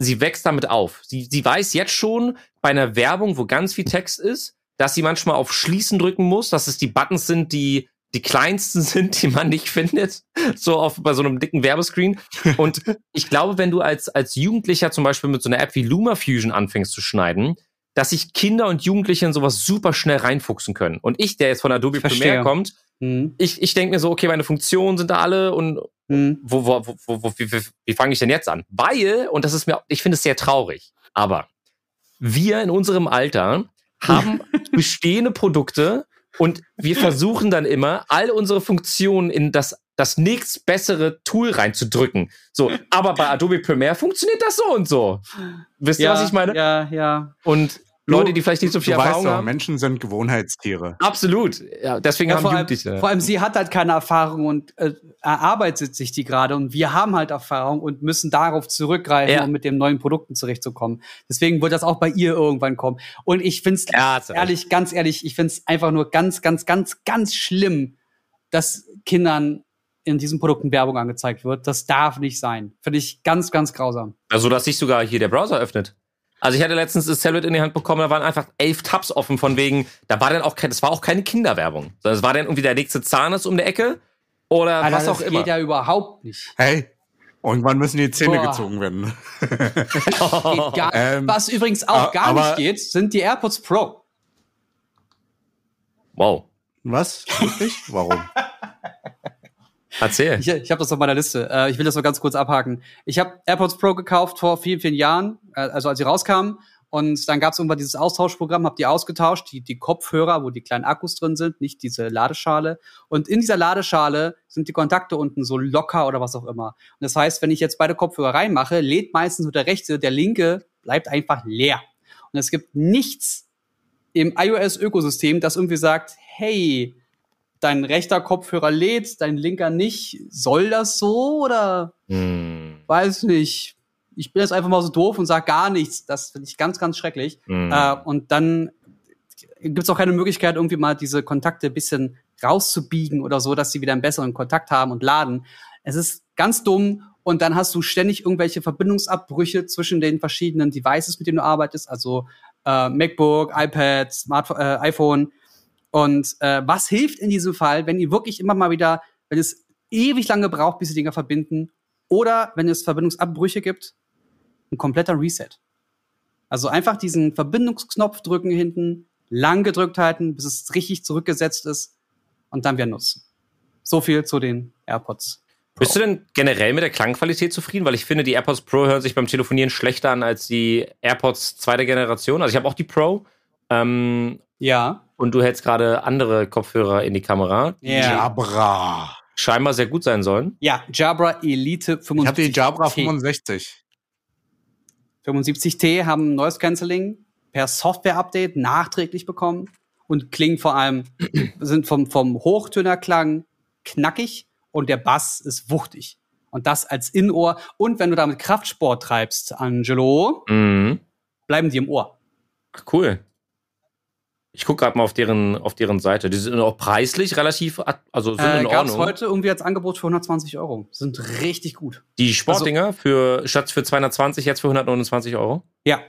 sie wächst damit auf. Sie, sie weiß jetzt schon bei einer Werbung, wo ganz viel Text ist, dass sie manchmal auf Schließen drücken muss, dass es die Buttons sind, die die kleinsten sind, die man nicht findet, so auf bei so einem dicken Werbescreen. Und ich glaube, wenn du als als Jugendlicher zum Beispiel mit so einer App wie LumaFusion anfängst zu schneiden, dass sich Kinder und Jugendliche in sowas super schnell reinfuchsen können. Und ich, der jetzt von Adobe. Premiere kommt, Hm, ich, ich denke mir so, okay, meine Funktionen sind da alle und hm. wo, wo, wo, wo, wo wie, wie, wie fange ich denn jetzt an? Weil, und das ist mir, ich finde es sehr traurig, aber wir in unserem Alter haben bestehende Produkte und wir versuchen dann immer, all unsere Funktionen in das, das nächst bessere Tool reinzudrücken. So, aber bei Adobe Premiere funktioniert das so und so. Wisst ihr, Ja, was ich meine? Ja, ja. Und Leute, die vielleicht nicht so viel du weißt Erfahrung doch, haben. Menschen sind Gewohnheitstiere. Absolut. Ja, deswegen ja haben vor, allem, Jugendliche. vor allem, sie hat halt keine Erfahrung und äh, erarbeitet sich die gerade und wir haben halt Erfahrung und müssen darauf zurückgreifen, Ja. um mit den neuen Produkten zurechtzukommen. Deswegen wird das auch bei ihr irgendwann kommen. Und ich finde es Ja, ehrlich, ganz ehrlich, ich finde es einfach nur ganz, ganz, ganz, ganz schlimm, dass Kindern in diesen Produkten Werbung angezeigt wird. Das darf nicht sein. Finde ich ganz, ganz grausam. Also, dass sich sogar hier der Browser öffnet. Also ich hatte letztens das Tablet in die Hand bekommen, da waren einfach elf Tabs offen von wegen, da war dann auch kein, das war auch keine Kinderwerbung. Sondern es war dann irgendwie der nächste Zahnarzt um der Ecke oder Alter, was auch das immer. geht ja überhaupt nicht. Hey, irgendwann müssen die Zähne Boah. gezogen werden. Ähm, was übrigens auch gar aber- nicht geht, sind die AirPods Pro. wow. Was? Wirklich? Warum? Erzähl. Ich, ich habe das auf meiner Liste. Äh, ich will das nur ganz kurz abhaken. Ich habe AirPods Pro gekauft vor vielen, vielen Jahren, äh, also als sie rauskamen. Und dann gab es irgendwann dieses Austauschprogramm, habe die ausgetauscht, die, die Kopfhörer, wo die kleinen Akkus drin sind, nicht diese Ladeschale. Und in dieser Ladeschale sind die Kontakte unten so locker oder was auch immer. Und das heißt, wenn ich jetzt beide Kopfhörer reinmache, lädt meistens nur der rechte, der linke bleibt einfach leer. Und es gibt nichts im iOS-Ökosystem, das irgendwie sagt, hey, dein rechter Kopfhörer lädt, dein linker nicht. Soll das so oder Hm. weiß nicht? Ich bin jetzt einfach mal so doof und sag gar nichts. Das finde ich ganz, ganz schrecklich. Hm. Äh, und dann gibt es auch keine Möglichkeit, irgendwie mal diese Kontakte ein bisschen rauszubiegen oder so, dass sie wieder einen besseren Kontakt haben und laden. Es ist ganz dumm und dann hast du ständig irgendwelche Verbindungsabbrüche zwischen den verschiedenen Devices, mit denen du arbeitest, also äh, MacBook, iPad, Smartphone, äh, iPhone. Und äh, was hilft in diesem Fall, wenn ihr wirklich immer mal wieder, wenn es ewig lange braucht, bis die Dinger verbinden, oder wenn es Verbindungsabbrüche gibt, ein kompletter Reset. Also einfach diesen Verbindungsknopf drücken hinten, lang gedrückt halten, bis es richtig zurückgesetzt ist und dann wieder nutzen. So viel zu den AirPods. Bist du denn generell mit der Klangqualität zufrieden? Weil ich finde, die AirPods Pro hören sich beim Telefonieren schlechter an als die AirPods zweiter Generation. Also ich habe auch die Pro. Ähm, Ja. Und du hältst gerade andere Kopfhörer in die Kamera, Ja. Jabra. scheinbar sehr gut sein sollen. Ja, Jabra Elite 75. Ich habe die Jabra T. 65. 75T haben Noise Cancelling per Software-Update nachträglich bekommen und klingen vor allem, sind vom, vom Hochtönerklang knackig und der Bass ist wuchtig. Und das als Innenohr. Und wenn du damit Kraftsport treibst, Angelo, Mhm. bleiben die im Ohr. Cool. Ich gucke gerade mal auf deren, auf deren Seite. Die sind auch preislich relativ, at- also sind Äh, in Ordnung. heute irgendwie als Angebot für 120 Euro. Sind richtig gut. Die Sportdinger für, statt für 220, jetzt für 129 Euro. Ja.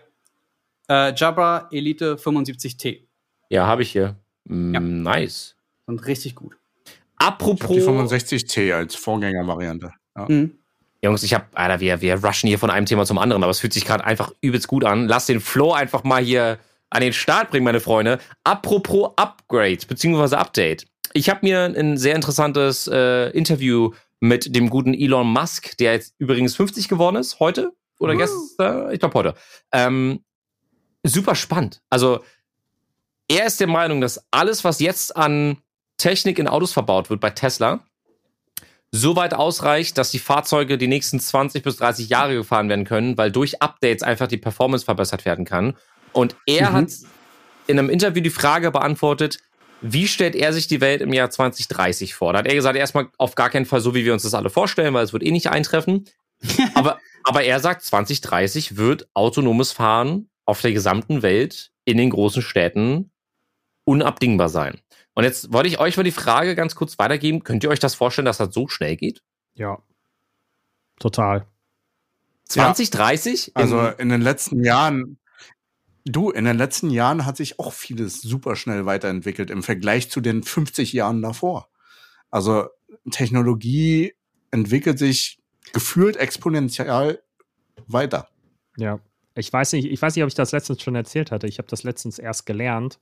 Äh, Jabra Elite 75T. Ja, habe ich hier. Mm, Ja. Nice. Sind richtig gut. Apropos, die 65T als Vorgängervariante. Ja. Mhm. Jungs, ich hab, Alter, wir, wir rushen hier von einem Thema zum anderen, aber es fühlt sich gerade einfach übelst gut an. Lass den Flow einfach mal hier an den Start bringen, meine Freunde. Apropos Upgrade beziehungsweise Update. Ich habe mir ein sehr interessantes äh, Interview mit dem guten Elon Musk, der jetzt übrigens 50 geworden ist, heute oder Uh. gestern, ich glaube heute. Ähm, super spannend. Also er ist der Meinung, dass alles, was jetzt an Technik in Autos verbaut wird bei Tesla, so weit ausreicht, dass die Fahrzeuge die nächsten 20 bis 30 Jahre gefahren werden können, weil durch Updates einfach die Performance verbessert werden kann. Und er Mhm. hat in einem Interview die Frage beantwortet, wie stellt er sich die Welt im Jahr 2030 vor? Da hat er gesagt, erstmal auf gar keinen Fall so, wie wir uns das alle vorstellen, weil es wird eh nicht eintreffen. aber, aber er sagt, 2030 wird autonomes Fahren auf der gesamten Welt in den großen Städten unabdingbar sein. Und jetzt wollte ich euch mal die Frage ganz kurz weitergeben. Könnt ihr euch das vorstellen, dass das so schnell geht? Ja. Total. 2030? Also In, in den letzten Jahren, du, in den letzten Jahren hat sich auch vieles super schnell weiterentwickelt im Vergleich zu den 50 Jahren davor. Also Technologie entwickelt sich gefühlt exponentiell weiter. Ja. Ich weiß nicht, ich weiß nicht, ob ich das letztens schon erzählt hatte. Ich habe das letztens erst gelernt,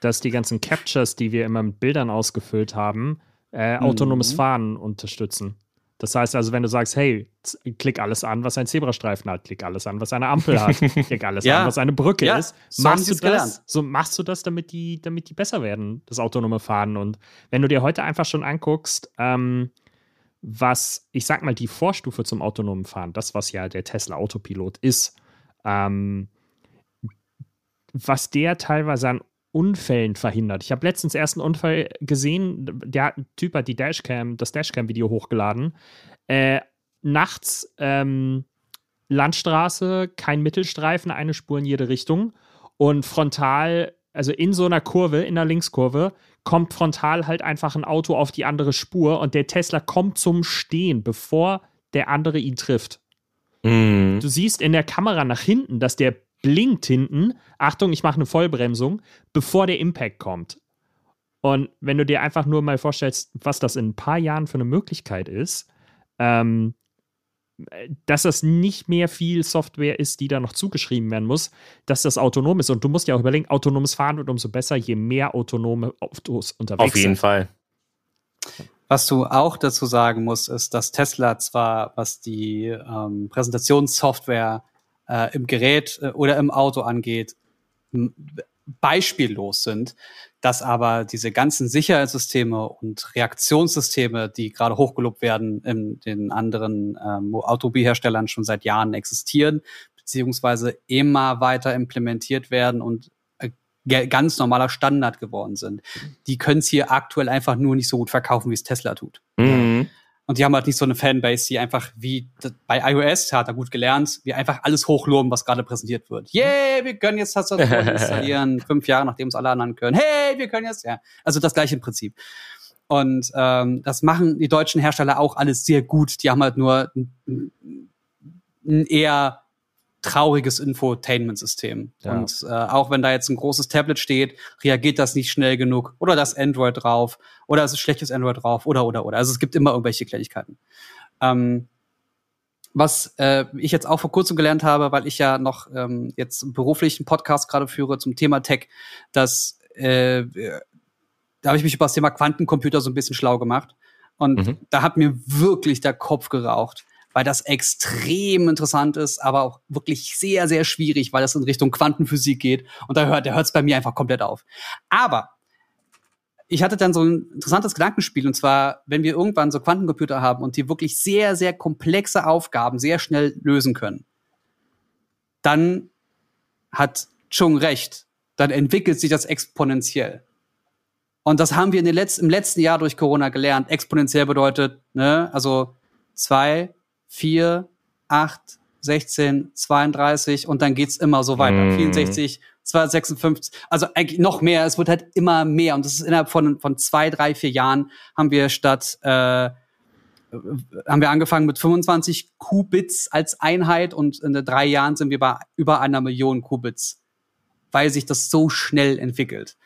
dass die ganzen Captures, die wir immer mit Bildern ausgefüllt haben, äh, autonomes Mhm. Fahren unterstützen. Das heißt also, wenn du sagst, hey, klick alles an, was ein Zebrastreifen hat, klick alles an, was eine Ampel hat, klick alles Ja. an, was eine Brücke Ja, ist, so machst du das, gelernt. so machst du das, damit die, damit die besser werden, das autonome Fahren. Und wenn du dir heute einfach schon anguckst, ähm, was, ich sag mal, die Vorstufe zum autonomen Fahren, das, was ja der Tesla Autopilot ist, ähm, was der teilweise an Unfällen verhindert. Ich habe letztens erst einen Unfall gesehen, der Typ hat die Dashcam, das Dashcam-Video hochgeladen. Äh, nachts ähm, Landstraße, kein Mittelstreifen, eine Spur in jede Richtung und frontal, also in so einer Kurve, in der Linkskurve, kommt frontal halt einfach ein Auto auf die andere Spur und der Tesla kommt zum Stehen, bevor der andere ihn trifft. Mhm. Du siehst in der Kamera nach hinten, dass der blinkt hinten. Achtung, ich mache eine Vollbremsung, bevor der Impact kommt. Und wenn du dir einfach nur mal vorstellst, was das in ein paar Jahren für eine Möglichkeit ist, ähm, dass das nicht mehr viel Software ist, die da noch zugeschrieben werden muss, dass das autonom ist. Und du musst ja auch überlegen, autonomes Fahren wird umso besser, je mehr autonome Autos unterwegs Auf jeden sind. Fall. Was du auch dazu sagen musst, ist, dass Tesla zwar, was die ähm, Präsentationssoftware äh, im Gerät äh, oder im Auto angeht, beispiellos sind, dass aber diese ganzen Sicherheitssysteme und Reaktionssysteme, die gerade hochgelobt werden, in den anderen ähm, Automobilherstellern schon seit Jahren existieren, beziehungsweise immer weiter implementiert werden und äh, ganz normaler Standard geworden sind. Die können es hier aktuell einfach nur nicht so gut verkaufen, wie es Tesla tut. Mhm. Und die haben halt nicht so eine Fanbase, die einfach wie bei iOS, hat er gut gelernt, wir einfach alles hochloben, was gerade präsentiert wird. Yay, wir können jetzt Tastaturen installieren, fünf Jahre nachdem es alle anderen können. Hey, wir können jetzt, ja. Also das gleiche Prinzip. Und ähm, das machen die deutschen Hersteller auch alles sehr gut. Die haben halt nur ein, ein eher trauriges Infotainment-System. Ja. Und äh, auch wenn da jetzt ein großes Tablet steht, reagiert das nicht schnell genug. Oder das Android drauf. Oder es ist schlechtes Android drauf. Oder, oder, oder. Also es gibt immer irgendwelche Kleinigkeiten. Ähm, was äh, ich jetzt auch vor kurzem gelernt habe, weil ich ja noch ähm, jetzt beruflich einen Podcast gerade führe zum Thema Tech, dass äh, da habe ich mich über das Thema Quantencomputer so ein bisschen schlau gemacht. Und Mhm. da hat mir wirklich der Kopf geraucht, weil das extrem interessant ist, aber auch wirklich sehr, sehr schwierig, weil das in Richtung Quantenphysik geht. Und da hört, es bei mir einfach komplett auf. Aber ich hatte dann so ein interessantes Gedankenspiel, und zwar, wenn wir irgendwann so Quantencomputer haben und die wirklich sehr, sehr komplexe Aufgaben sehr schnell lösen können, dann hat Chung recht. Dann entwickelt sich das exponentiell. Und das haben wir in den letzten, im letzten Jahr durch Corona gelernt. Exponentiell bedeutet, ne, also zwei, vier, acht, 16, 32 und dann geht's immer so weiter. Mm. 64, 256, also eigentlich noch mehr. Es wird halt immer mehr. Und das ist innerhalb von, von zwei, drei, vier Jahren haben wir statt, äh, haben wir angefangen mit 25 Qubits als Einheit und in drei Jahren sind wir bei über einer Million Qubits, weil sich das so schnell entwickelt.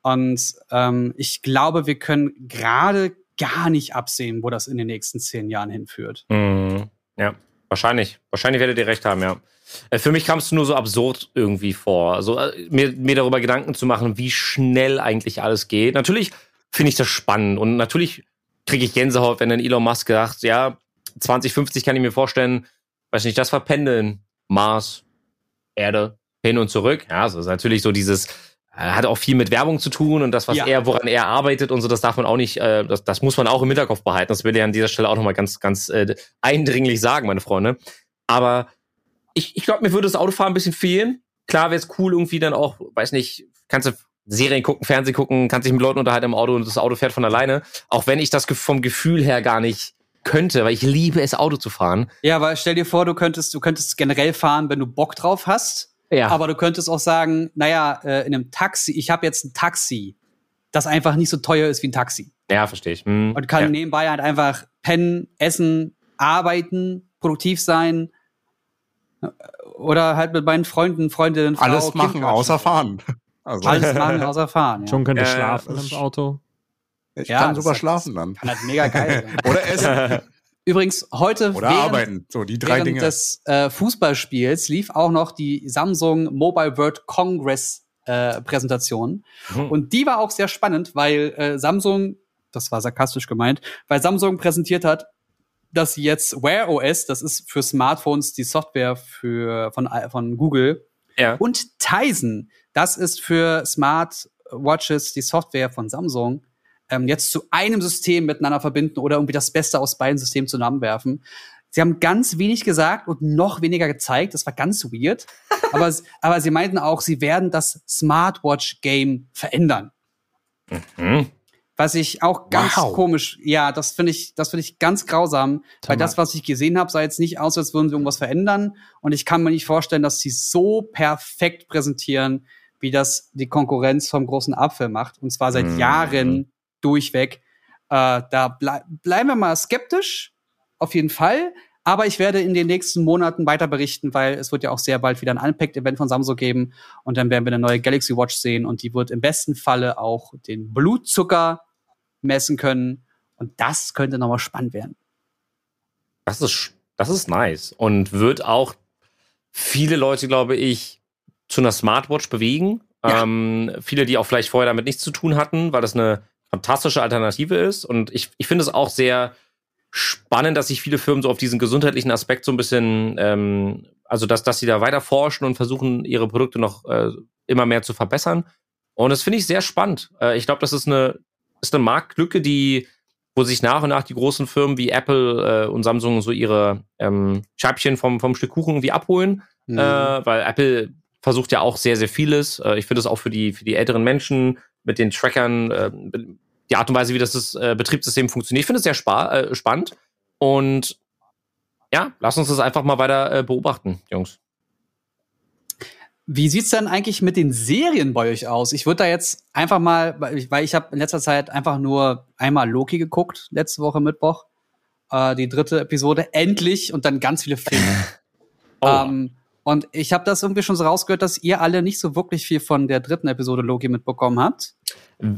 Und ähm, ich glaube, wir können gerade gar nicht absehen, wo das in den nächsten zehn Jahren hinführt. Mm, ja. Wahrscheinlich. Wahrscheinlich werdet ihr recht haben, ja. Äh, für mich kam es nur so absurd irgendwie vor. Also äh, mir, mir darüber Gedanken zu machen, wie schnell eigentlich alles geht. Natürlich finde ich das spannend und natürlich kriege ich Gänsehaut, wenn dann Elon Musk sagt, ja, 2050 kann ich mir vorstellen, weiß nicht, das verpendeln. Mars, Erde, hin und zurück. Ja, also ist natürlich so dieses hat auch viel mit Werbung zu tun und das, was ja. er, woran er arbeitet und so, das darf man auch nicht, äh, das, das muss man auch im Hinterkopf behalten. Das will ich an dieser Stelle auch nochmal ganz, ganz äh, eindringlich sagen, meine Freunde. Aber ich, ich glaube, mir würde das Autofahren ein bisschen fehlen. Klar wäre es cool, irgendwie dann auch, weiß nicht, kannst du Serien gucken, Fernsehen gucken, kannst dich mit Leuten unterhalten im Auto und das Auto fährt von alleine. Auch wenn ich das vom Gefühl her gar nicht könnte, weil ich liebe es, Auto zu fahren. Ja, weil stell dir vor, du könntest, du könntest generell fahren, wenn du Bock drauf hast. Ja. Aber du könntest auch sagen, naja, äh, in einem Taxi, ich habe jetzt ein Taxi, das einfach nicht so teuer ist wie ein Taxi. Ja, verstehe ich. Hm. Und kann ja. nebenbei halt einfach pennen, essen, arbeiten, produktiv sein. Oder halt mit meinen Freunden, Freundinnen, Frau, Alles machen, kind außer fahren. Also. Alles machen, außer fahren. Ja. Schon könnte äh, schlafen im Auto. Ich ja, kann super schlafen dann. Kann halt mega geil sein. Oder essen. Übrigens, heute Oder während, arbeiten. So, die drei Dinge. des äh, Fußballspiels lief auch noch die Samsung Mobile World Congress äh, Präsentation. Mhm. Und die war auch sehr spannend, weil äh, Samsung, das war sarkastisch gemeint, weil Samsung präsentiert hat, dass sie jetzt Wear OS, das ist für Smartphones die Software für, von, von Google, ja. und Tizen, das ist für Smartwatches die Software von Samsung, ähm, jetzt zu einem System miteinander verbinden oder irgendwie das Beste aus beiden Systemen zusammenwerfen. Sie haben ganz wenig gesagt und noch weniger gezeigt. Das war ganz weird. aber, aber sie meinten auch, sie werden das Smartwatch-Game verändern. Mhm. Was ich auch ganz wow. komisch, ja, das finde ich, das finde ich ganz grausam, Tamar. weil das, was ich gesehen habe, sah jetzt nicht aus, als würden sie irgendwas verändern. Und ich kann mir nicht vorstellen, dass sie so perfekt präsentieren, wie das die Konkurrenz vom großen Apfel macht. Und zwar seit mhm. Jahren durchweg. Äh, da ble bleiben wir mal skeptisch, auf jeden Fall. Aber ich werde in den nächsten Monaten weiter berichten, weil es wird ja auch sehr bald wieder ein Unpacked-Event von Samsung geben. Und dann werden wir eine neue Galaxy Watch sehen und die wird im besten Falle auch den Blutzucker messen können. Und das könnte nochmal spannend werden. Das ist, das ist nice. Und wird auch viele Leute, glaube ich, zu einer Smartwatch bewegen. Ja. Ähm, viele, die auch vielleicht vorher damit nichts zu tun hatten, weil das eine fantastische Alternative ist. Und ich, ich finde es auch sehr spannend, dass sich viele Firmen so auf diesen gesundheitlichen Aspekt so ein bisschen, ähm, also dass, dass sie da weiter forschen und versuchen, ihre Produkte noch äh, immer mehr zu verbessern. Und das finde ich sehr spannend. Äh, ich glaube, das ist eine, ist eine Marktlücke, die, wo sich nach und nach die großen Firmen wie Apple äh, und Samsung so ihre ähm, Scheibchen vom, vom Stück Kuchen irgendwie abholen. Mhm. Äh, weil Apple versucht ja auch sehr, sehr vieles. Äh, ich finde es auch für die, für die älteren Menschen mit den Trackern, äh, die Art und Weise, wie das, das äh, Betriebssystem funktioniert. Ich finde es sehr spa äh, spannend. Und ja, lass uns das einfach mal weiter äh, beobachten, Jungs. Wie sieht's denn eigentlich mit den Serien bei euch aus? Ich würde da jetzt einfach mal, weil ich, weil ich habe in letzter Zeit einfach nur einmal Loki geguckt, letzte Woche Mittwoch, äh, die dritte Episode, endlich und dann ganz viele Filme. oh. ähm, und ich habe das irgendwie schon so rausgehört, dass ihr alle nicht so wirklich viel von der dritten Episode Loki mitbekommen habt.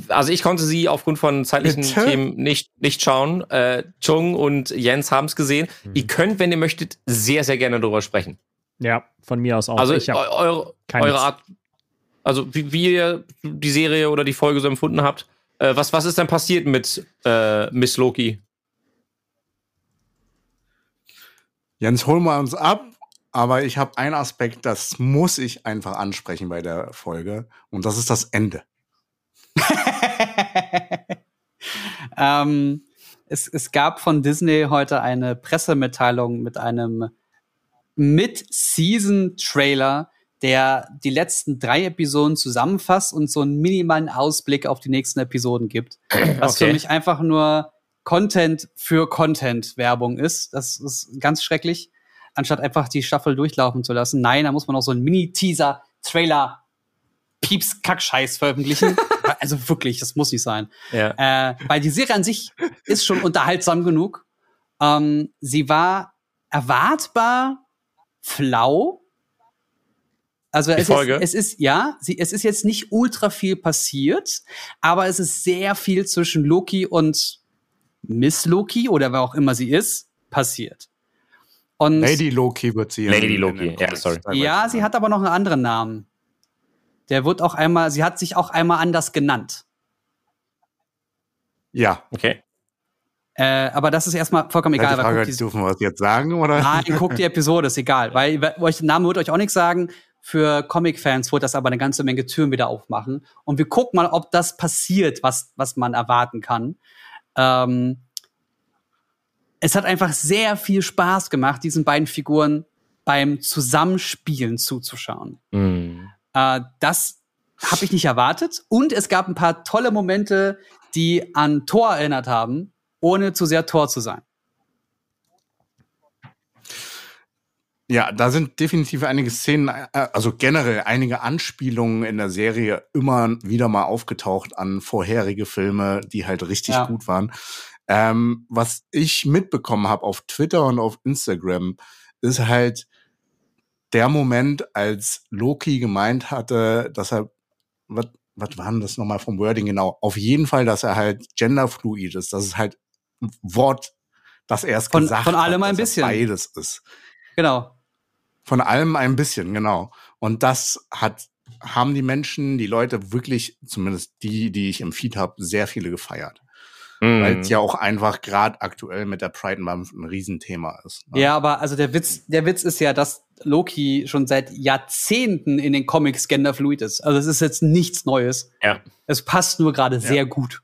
Also ich konnte sie aufgrund von zeitlichen Bitte? Themen nicht, nicht schauen. Äh, Chung und Jens haben es gesehen. Mhm. Ihr könnt, wenn ihr möchtet, sehr, sehr gerne darüber sprechen. Ja, von mir aus auch. Also ich eure, eure Art, also wie, wie, ihr die Serie oder die Folge so empfunden habt. Äh, was, was ist denn passiert mit äh, Miss Loki? Jens, hol mal uns ab aber ich habe einen Aspekt, das muss ich einfach ansprechen bei der Folge. Und das ist das Ende. ähm, es, es gab von Disney heute eine Pressemitteilung mit einem Mid-Season-Trailer, der die letzten drei Episoden zusammenfasst und so einen minimalen Ausblick auf die nächsten Episoden gibt. Was Okay. für mich einfach nur Content für Content-Werbung ist. Das ist ganz schrecklich. Anstatt einfach die Staffel durchlaufen zu lassen. Nein, da muss man auch so einen Mini-Teaser, Trailer, Pieps, Kackscheiß veröffentlichen. also wirklich, das muss nicht sein. Ja. Äh, weil die Serie an sich ist schon unterhaltsam genug. Ähm, sie war erwartbar flau. Also es ist, es ist ja, sie, es ist jetzt nicht ultra viel passiert, aber es ist sehr viel zwischen Loki und Miss Loki oder wer auch immer sie ist passiert. Und Lady Loki wird sie. Lady in Loki, ja, sorry. ja, sie hat aber noch einen anderen Namen. Der wird auch einmal, sie hat sich auch einmal anders genannt. Ja. Okay. Äh, aber das ist erstmal vollkommen Ja, egal. die weil Frage, die- dürfen wir das jetzt sagen, oder? Nein, guckt die Episode, ist egal. Weil euch der Name wird euch auch nichts sagen. Für Comic-Fans wird das aber eine ganze Menge Türen wieder aufmachen. Und wir gucken mal, ob das passiert, was, was man erwarten kann. Ähm, es hat einfach sehr viel Spaß gemacht, diesen beiden Figuren beim Zusammenspielen zuzuschauen. Hm. Äh, das habe ich nicht erwartet. Und es gab ein paar tolle Momente, die an Thor erinnert haben, ohne zu sehr Tor zu sein. Ja, da sind definitiv einige Szenen, äh, also generell einige Anspielungen in der Serie immer wieder mal aufgetaucht an vorherige Filme, die halt richtig Ja. gut waren. Ähm, was ich mitbekommen habe auf Twitter und auf Instagram, ist halt der Moment, als Loki gemeint hatte, dass er, was, was war denn das nochmal vom Wording genau? Auf jeden Fall, dass er halt genderfluid ist. Das ist halt ein Wort, das er erst Von- gesagt von allem hat, ein dass bisschen. Beides ist. Genau. Von allem ein bisschen, genau. Und das hat, haben die Menschen, die Leute wirklich, zumindest die, die ich im Feed habe, sehr viele gefeiert. Hm. Weil es ja auch einfach gerade aktuell mit der Pride Month ein Riesenthema ist. ne? Ja, aber also der Witz, der Witz ist ja, dass Loki schon seit Jahrzehnten in den Comics genderfluid ist. Also es ist jetzt nichts Neues. Ja. Es passt nur gerade sehr gut.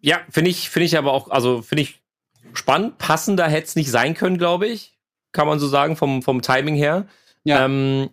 Ja, finde ich, finde ich aber auch, also finde ich spannend. Passender hätte es nicht sein können, glaube ich. Kann man so sagen, vom, vom Timing her. Ja. Ähm,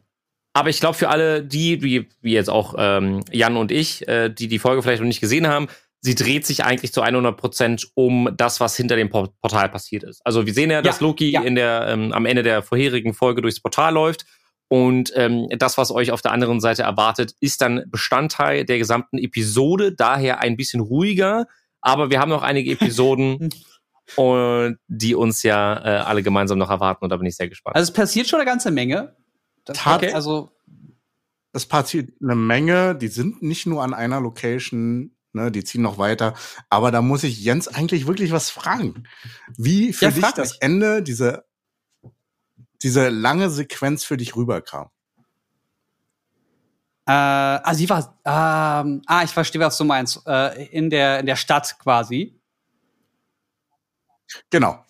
aber ich glaube, für alle die, wie, wie jetzt auch ähm, Jan und ich, äh, die die Folge vielleicht noch nicht gesehen haben, sie dreht sich eigentlich zu 100 Prozent um das, was hinter dem Por- Portal passiert ist. Also wir sehen ja, dass Ja, Loki ja. in der, ähm, am Ende der vorherigen Folge durchs Portal läuft. Und ähm, das, was euch auf der anderen Seite erwartet, ist dann Bestandteil der gesamten Episode, daher ein bisschen ruhiger. Aber wir haben noch einige Episoden, und die uns ja äh, alle gemeinsam noch erwarten. Und da bin ich sehr gespannt. Also es passiert schon eine ganze Menge. Das, Tat- okay. Also Es passiert eine Menge, die sind nicht nur an einer Location, ne, die ziehen noch weiter. Aber da muss ich Jens eigentlich wirklich was fragen. Wie für Ja, dich das mich. Ende, diese, diese lange Sequenz für dich rüberkam? Äh, also die war, ähm, ah, ich verstehe, was du meinst. Äh, in der in der Stadt quasi. Genau.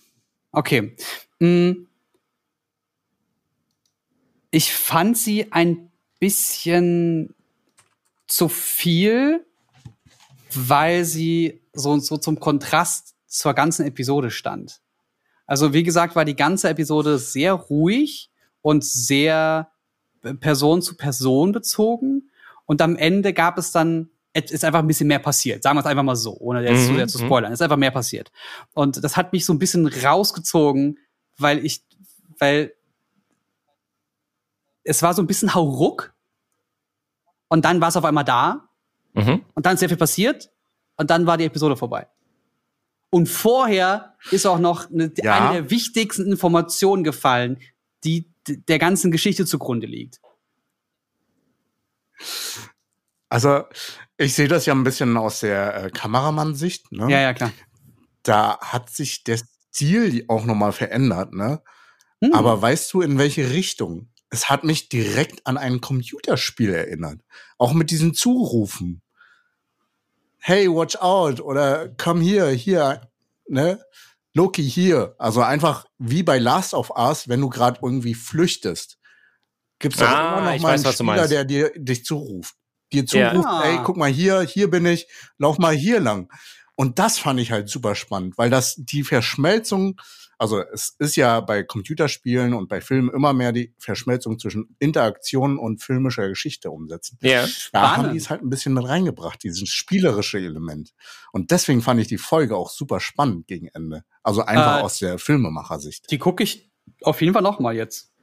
Okay. Mm. Ich fand sie ein bisschen zu viel, weil sie so, so zum Kontrast zur ganzen Episode stand. Also wie gesagt, war die ganze Episode sehr ruhig und sehr äh, Person zu Person bezogen. Und am Ende gab es dann, es ist einfach ein bisschen mehr passiert. Sagen wir es einfach mal so, ohne jetzt zu Mhm, sehr zu mhm. spoilern. Es ist einfach mehr passiert. Und das hat mich so ein bisschen rausgezogen, weil ich, weil es war so ein bisschen Hauruck. Und dann war es auf einmal da. Mhm. Und dann ist sehr viel passiert. Und dann war die Episode vorbei. Und vorher ist auch noch eine, Ja. eine der wichtigsten Informationen gefallen, die der ganzen Geschichte zugrunde liegt. Also, ich sehe das ja ein bisschen aus der äh, Kameramann-Sicht. Ne? Ja, ja, klar. Da hat sich der Stil auch nochmal verändert. Ne? Hm. Aber weißt du, in welche Richtung? Es hat mich direkt an ein Computerspiel erinnert. Auch mit diesen Zurufen. Hey, watch out oder komm hier, hier, ne? Loki hier. Also einfach wie bei Last of Us, wenn du gerade irgendwie flüchtest. Gibt's doch Ah, immer noch mal weiß, einen Spieler, der dir dich zuruft. Dir Ja. zuruft, Ah. ey, guck mal hier, hier bin ich, lauf mal hier lang. Und das fand ich halt super spannend, weil das die Verschmelzung, also es ist ja bei Computerspielen und bei Filmen immer mehr die Verschmelzung zwischen Interaktion und filmischer Geschichte umsetzen. Ja. Da haben die es halt ein bisschen mit reingebracht, dieses spielerische Element. Und deswegen fand ich die Folge auch super spannend gegen Ende. Also einfach Äh, aus der Filmemachersicht. Die gucke ich auf jeden Fall noch mal jetzt.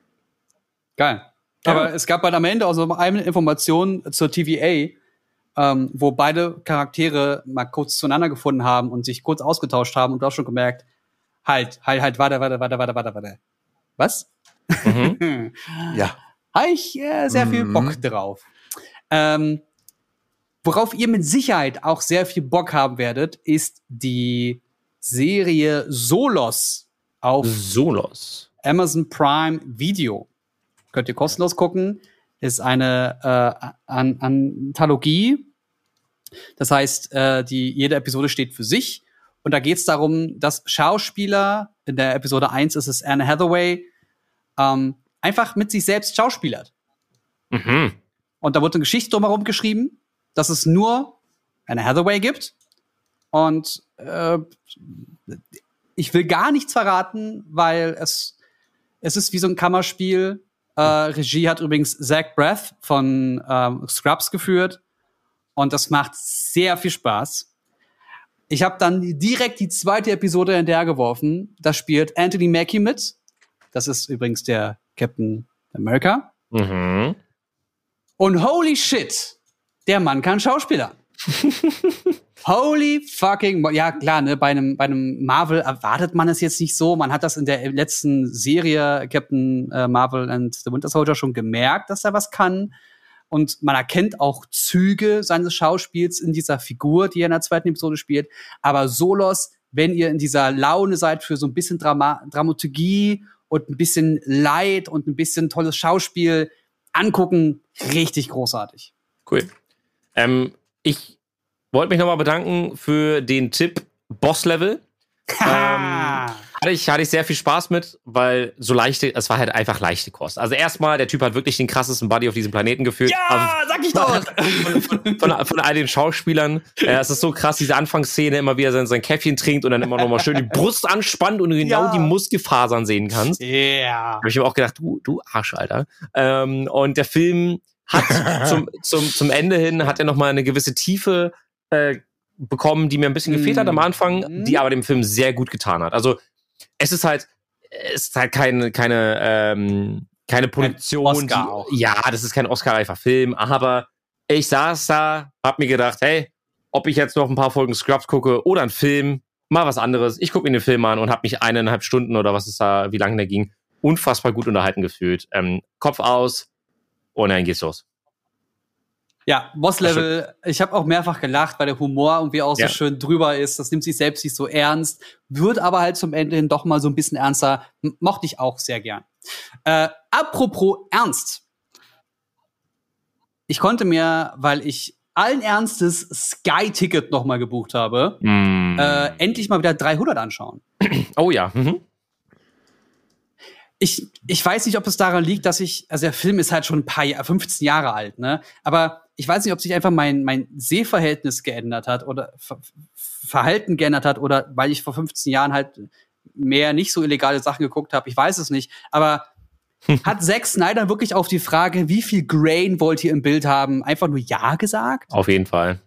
Geil. Aber es gab halt am Ende auch so eine Information zur TVA, ähm, wo beide Charaktere mal kurz zueinander gefunden haben und sich kurz ausgetauscht haben und du hast schon gemerkt, halt, halt, halt, warte, warte, warte, warte, warte, warte. Was? Mhm. Ja. Habe ich äh, sehr viel Mhm. Bock drauf. Ähm, worauf ihr mit Sicherheit auch sehr viel Bock haben werdet, ist die Serie Solos auf Solos. Amazon Prime Video. Könnt ihr kostenlos gucken. Ist eine äh, An Anthologie. Das heißt, äh, die, jede Episode steht für sich. Und da geht es darum, dass Schauspieler, in der Episode 1 ist es Anne Hathaway, ähm, einfach mit sich selbst schauspielert. Mhm. Und da wurde eine Geschichte drumherum geschrieben, dass es nur Anne Hathaway gibt. Und äh, ich will gar nichts verraten, weil es, es ist wie so ein Kammerspiel. Äh, Regie hat übrigens Zach Breath von ähm, Scrubs geführt. Und das macht sehr viel Spaß. Ich habe dann direkt die zweite Episode hinterher geworfen. Da spielt Anthony Mackie mit. Das ist übrigens der Captain America. Mhm. Und holy shit, der Mann kann Schauspieler. holy fucking, ja klar, ne, bei einem, bei einem Marvel erwartet man es jetzt nicht so. Man hat das in der letzten Serie Captain äh, Marvel and the Winter Soldier schon gemerkt, dass er was kann. Und man erkennt auch Züge seines Schauspiels in dieser Figur, die er in der zweiten Episode spielt. Aber Solos, wenn ihr in dieser Laune seid für so ein bisschen Drama Dramaturgie und ein bisschen Leid und ein bisschen tolles Schauspiel, angucken, richtig großartig. Cool. Ähm, ich wollte mich nochmal bedanken für den Tipp Boss Level. Ähm, hatte ich, hatte ich sehr viel Spaß mit, weil so leichte, es war halt einfach leichte Kost. Also erstmal, der Typ hat wirklich den krassesten Buddy auf diesem Planeten geführt. Aber sag ich doch! von, von, von all den Schauspielern. Äh, es ist so krass, diese Anfangsszene, immer wie er sein, sein Käffchen trinkt und dann immer nochmal schön die Brust anspannt und du genau Ja. die Muskelfasern sehen kannst. Ja. habe ich mir auch gedacht, du, du Arsch, Alter. Ähm, und der Film hat zum, zum, zum Ende hin hat er noch mal eine gewisse Tiefe äh, bekommen, die mir ein bisschen gefehlt hat am Anfang, Mhm. die aber dem Film sehr gut getan hat. Also es ist halt, es ist halt keine, keine, ähm, keine Produktion. Oscar die, auch. Ja, das ist kein Oscar-reifer Film, aber ich saß da, hab mir gedacht, hey, ob ich jetzt noch ein paar Folgen Scrubs gucke oder einen Film, mal was anderes. Ich gucke mir den Film an und habe mich eineinhalb Stunden oder was ist da, wie lange der ging, unfassbar gut unterhalten gefühlt. Ähm, Kopf aus und dann geht's los. Ja, Boss-Level, ich habe auch mehrfach gelacht, weil der Humor irgendwie auch Ja. so schön drüber ist. Das nimmt sich selbst nicht so ernst, wird aber halt zum Ende hin doch mal so ein bisschen ernster. Mochte ich auch sehr gern. Äh, apropos Ernst. Ich konnte mir, weil ich allen Ernstes Sky-Ticket noch mal gebucht habe, Mm. äh, endlich mal wieder 300 anschauen. oh ja. Mhm. ich, ich weiß nicht, ob es daran liegt, dass ich, also der Film ist halt schon ein paar Jahre, 15 Jahre alt, ne? Aber ich weiß nicht, ob sich einfach mein, mein Sehverhältnis geändert hat oder Ver Verhalten geändert hat oder weil ich vor 15 Jahren halt mehr nicht so illegale Sachen geguckt habe. Ich weiß es nicht. Aber hat Zack Snyder wirklich auf die Frage, wie viel Grain wollt ihr im Bild haben, einfach nur Ja gesagt? Auf jeden Fall.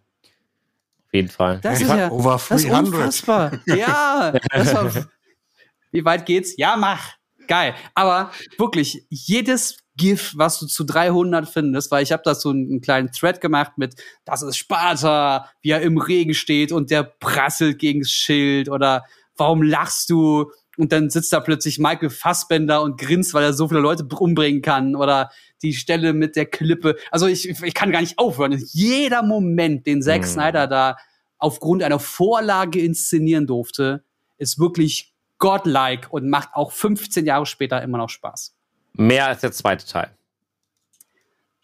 Auf jeden Fall. Das ist ja over das ist 300. unfassbar. ja, das war, wie weit geht's? Ja, mach. Geil. Aber wirklich, jedes GIF, was du zu 300 findest, weil ich habe da so einen, einen kleinen Thread gemacht mit, das ist Sparta, wie er im Regen steht und der prasselt gegen das Schild oder warum lachst du? Und dann sitzt da plötzlich Michael Fassbender und grinst, weil er so viele Leute umbringen kann oder die Stelle mit der Klippe. Also ich, ich kann gar nicht aufhören. Jeder Moment, den Zack Mhm. Snyder da aufgrund einer Vorlage inszenieren durfte, ist wirklich godlike und macht auch 15 Jahre später immer noch Spaß. Mehr als der zweite Teil.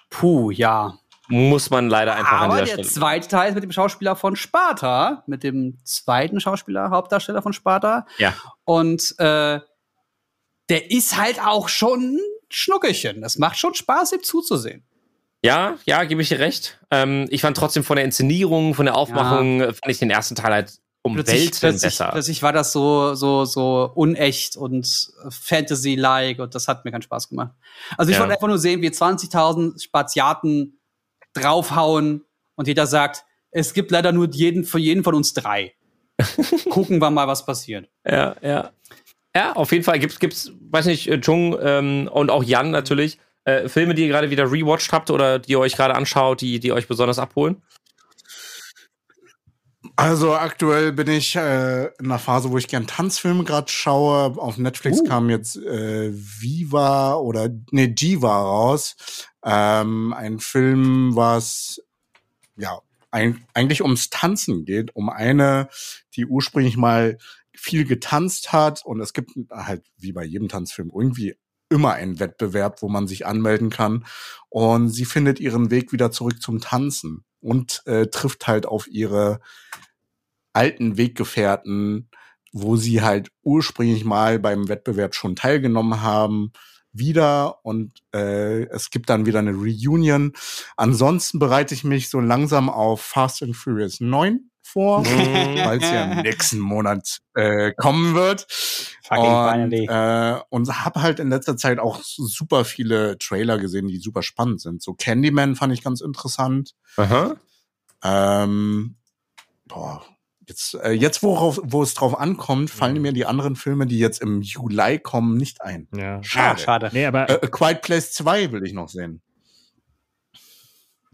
Puh, ja. Muss man leider einfach an Aber dieser der Stelle. zweite Teil ist mit dem Schauspieler von Sparta, mit dem zweiten Schauspieler, Hauptdarsteller von Sparta. Ja. Und äh, der ist halt auch schon ein Schnuckelchen. Das macht schon Spaß, ihm zuzusehen. Ja, ja, gebe ich dir recht. Ähm, ich fand trotzdem von der Inszenierung, von der Aufmachung, äh, fand ich den ersten Teil halt um plötzlich, besser. plötzlich war das so, so, so unecht und Fantasy-like und das hat mir keinen Spaß gemacht. Also ich Ja. wollte einfach nur sehen, wie 20.000 Spaziaten draufhauen und jeder sagt, es gibt leider nur jeden, für jeden von uns drei. Gucken wir mal, was passiert. Ja, ja. Ja, auf jeden Fall gibt's, gibt's, weiß nicht, äh, Jung ähm, und auch Jan natürlich, äh, Filme, die ihr gerade wieder rewatcht habt oder die ihr euch gerade anschaut, die, die euch besonders abholen? Also aktuell bin ich äh, in einer Phase, wo ich gern Tanzfilme gerade schaue. Auf Netflix Uh. kam jetzt äh, Viva oder nee, Jiva raus. Ähm, ein Film, was ja ein, eigentlich ums Tanzen geht, um eine, die ursprünglich mal viel getanzt hat und es gibt halt wie bei jedem Tanzfilm irgendwie immer einen Wettbewerb, wo man sich anmelden kann und sie findet ihren Weg wieder zurück zum Tanzen und äh, trifft halt auf ihre alten Weggefährten, wo sie halt ursprünglich mal beim Wettbewerb schon teilgenommen haben, wieder und äh, es gibt dann wieder eine Reunion. Ansonsten bereite ich mich so langsam auf Fast and Furious 9 vor, weil es ja im nächsten Monat äh, kommen wird. Fucking und, finally. äh, und habe halt in letzter Zeit auch super viele Trailer gesehen, die super spannend sind. So Candyman fand ich ganz interessant. Aha. Ähm, boah, jetzt, äh, jetzt worauf, wo es drauf ankommt, fallen mir die anderen Filme, die jetzt im Juli kommen, nicht ein. Ja. Schade. Ah, schade. Nee, aber Äh, A Quiet Place 2 will ich noch sehen.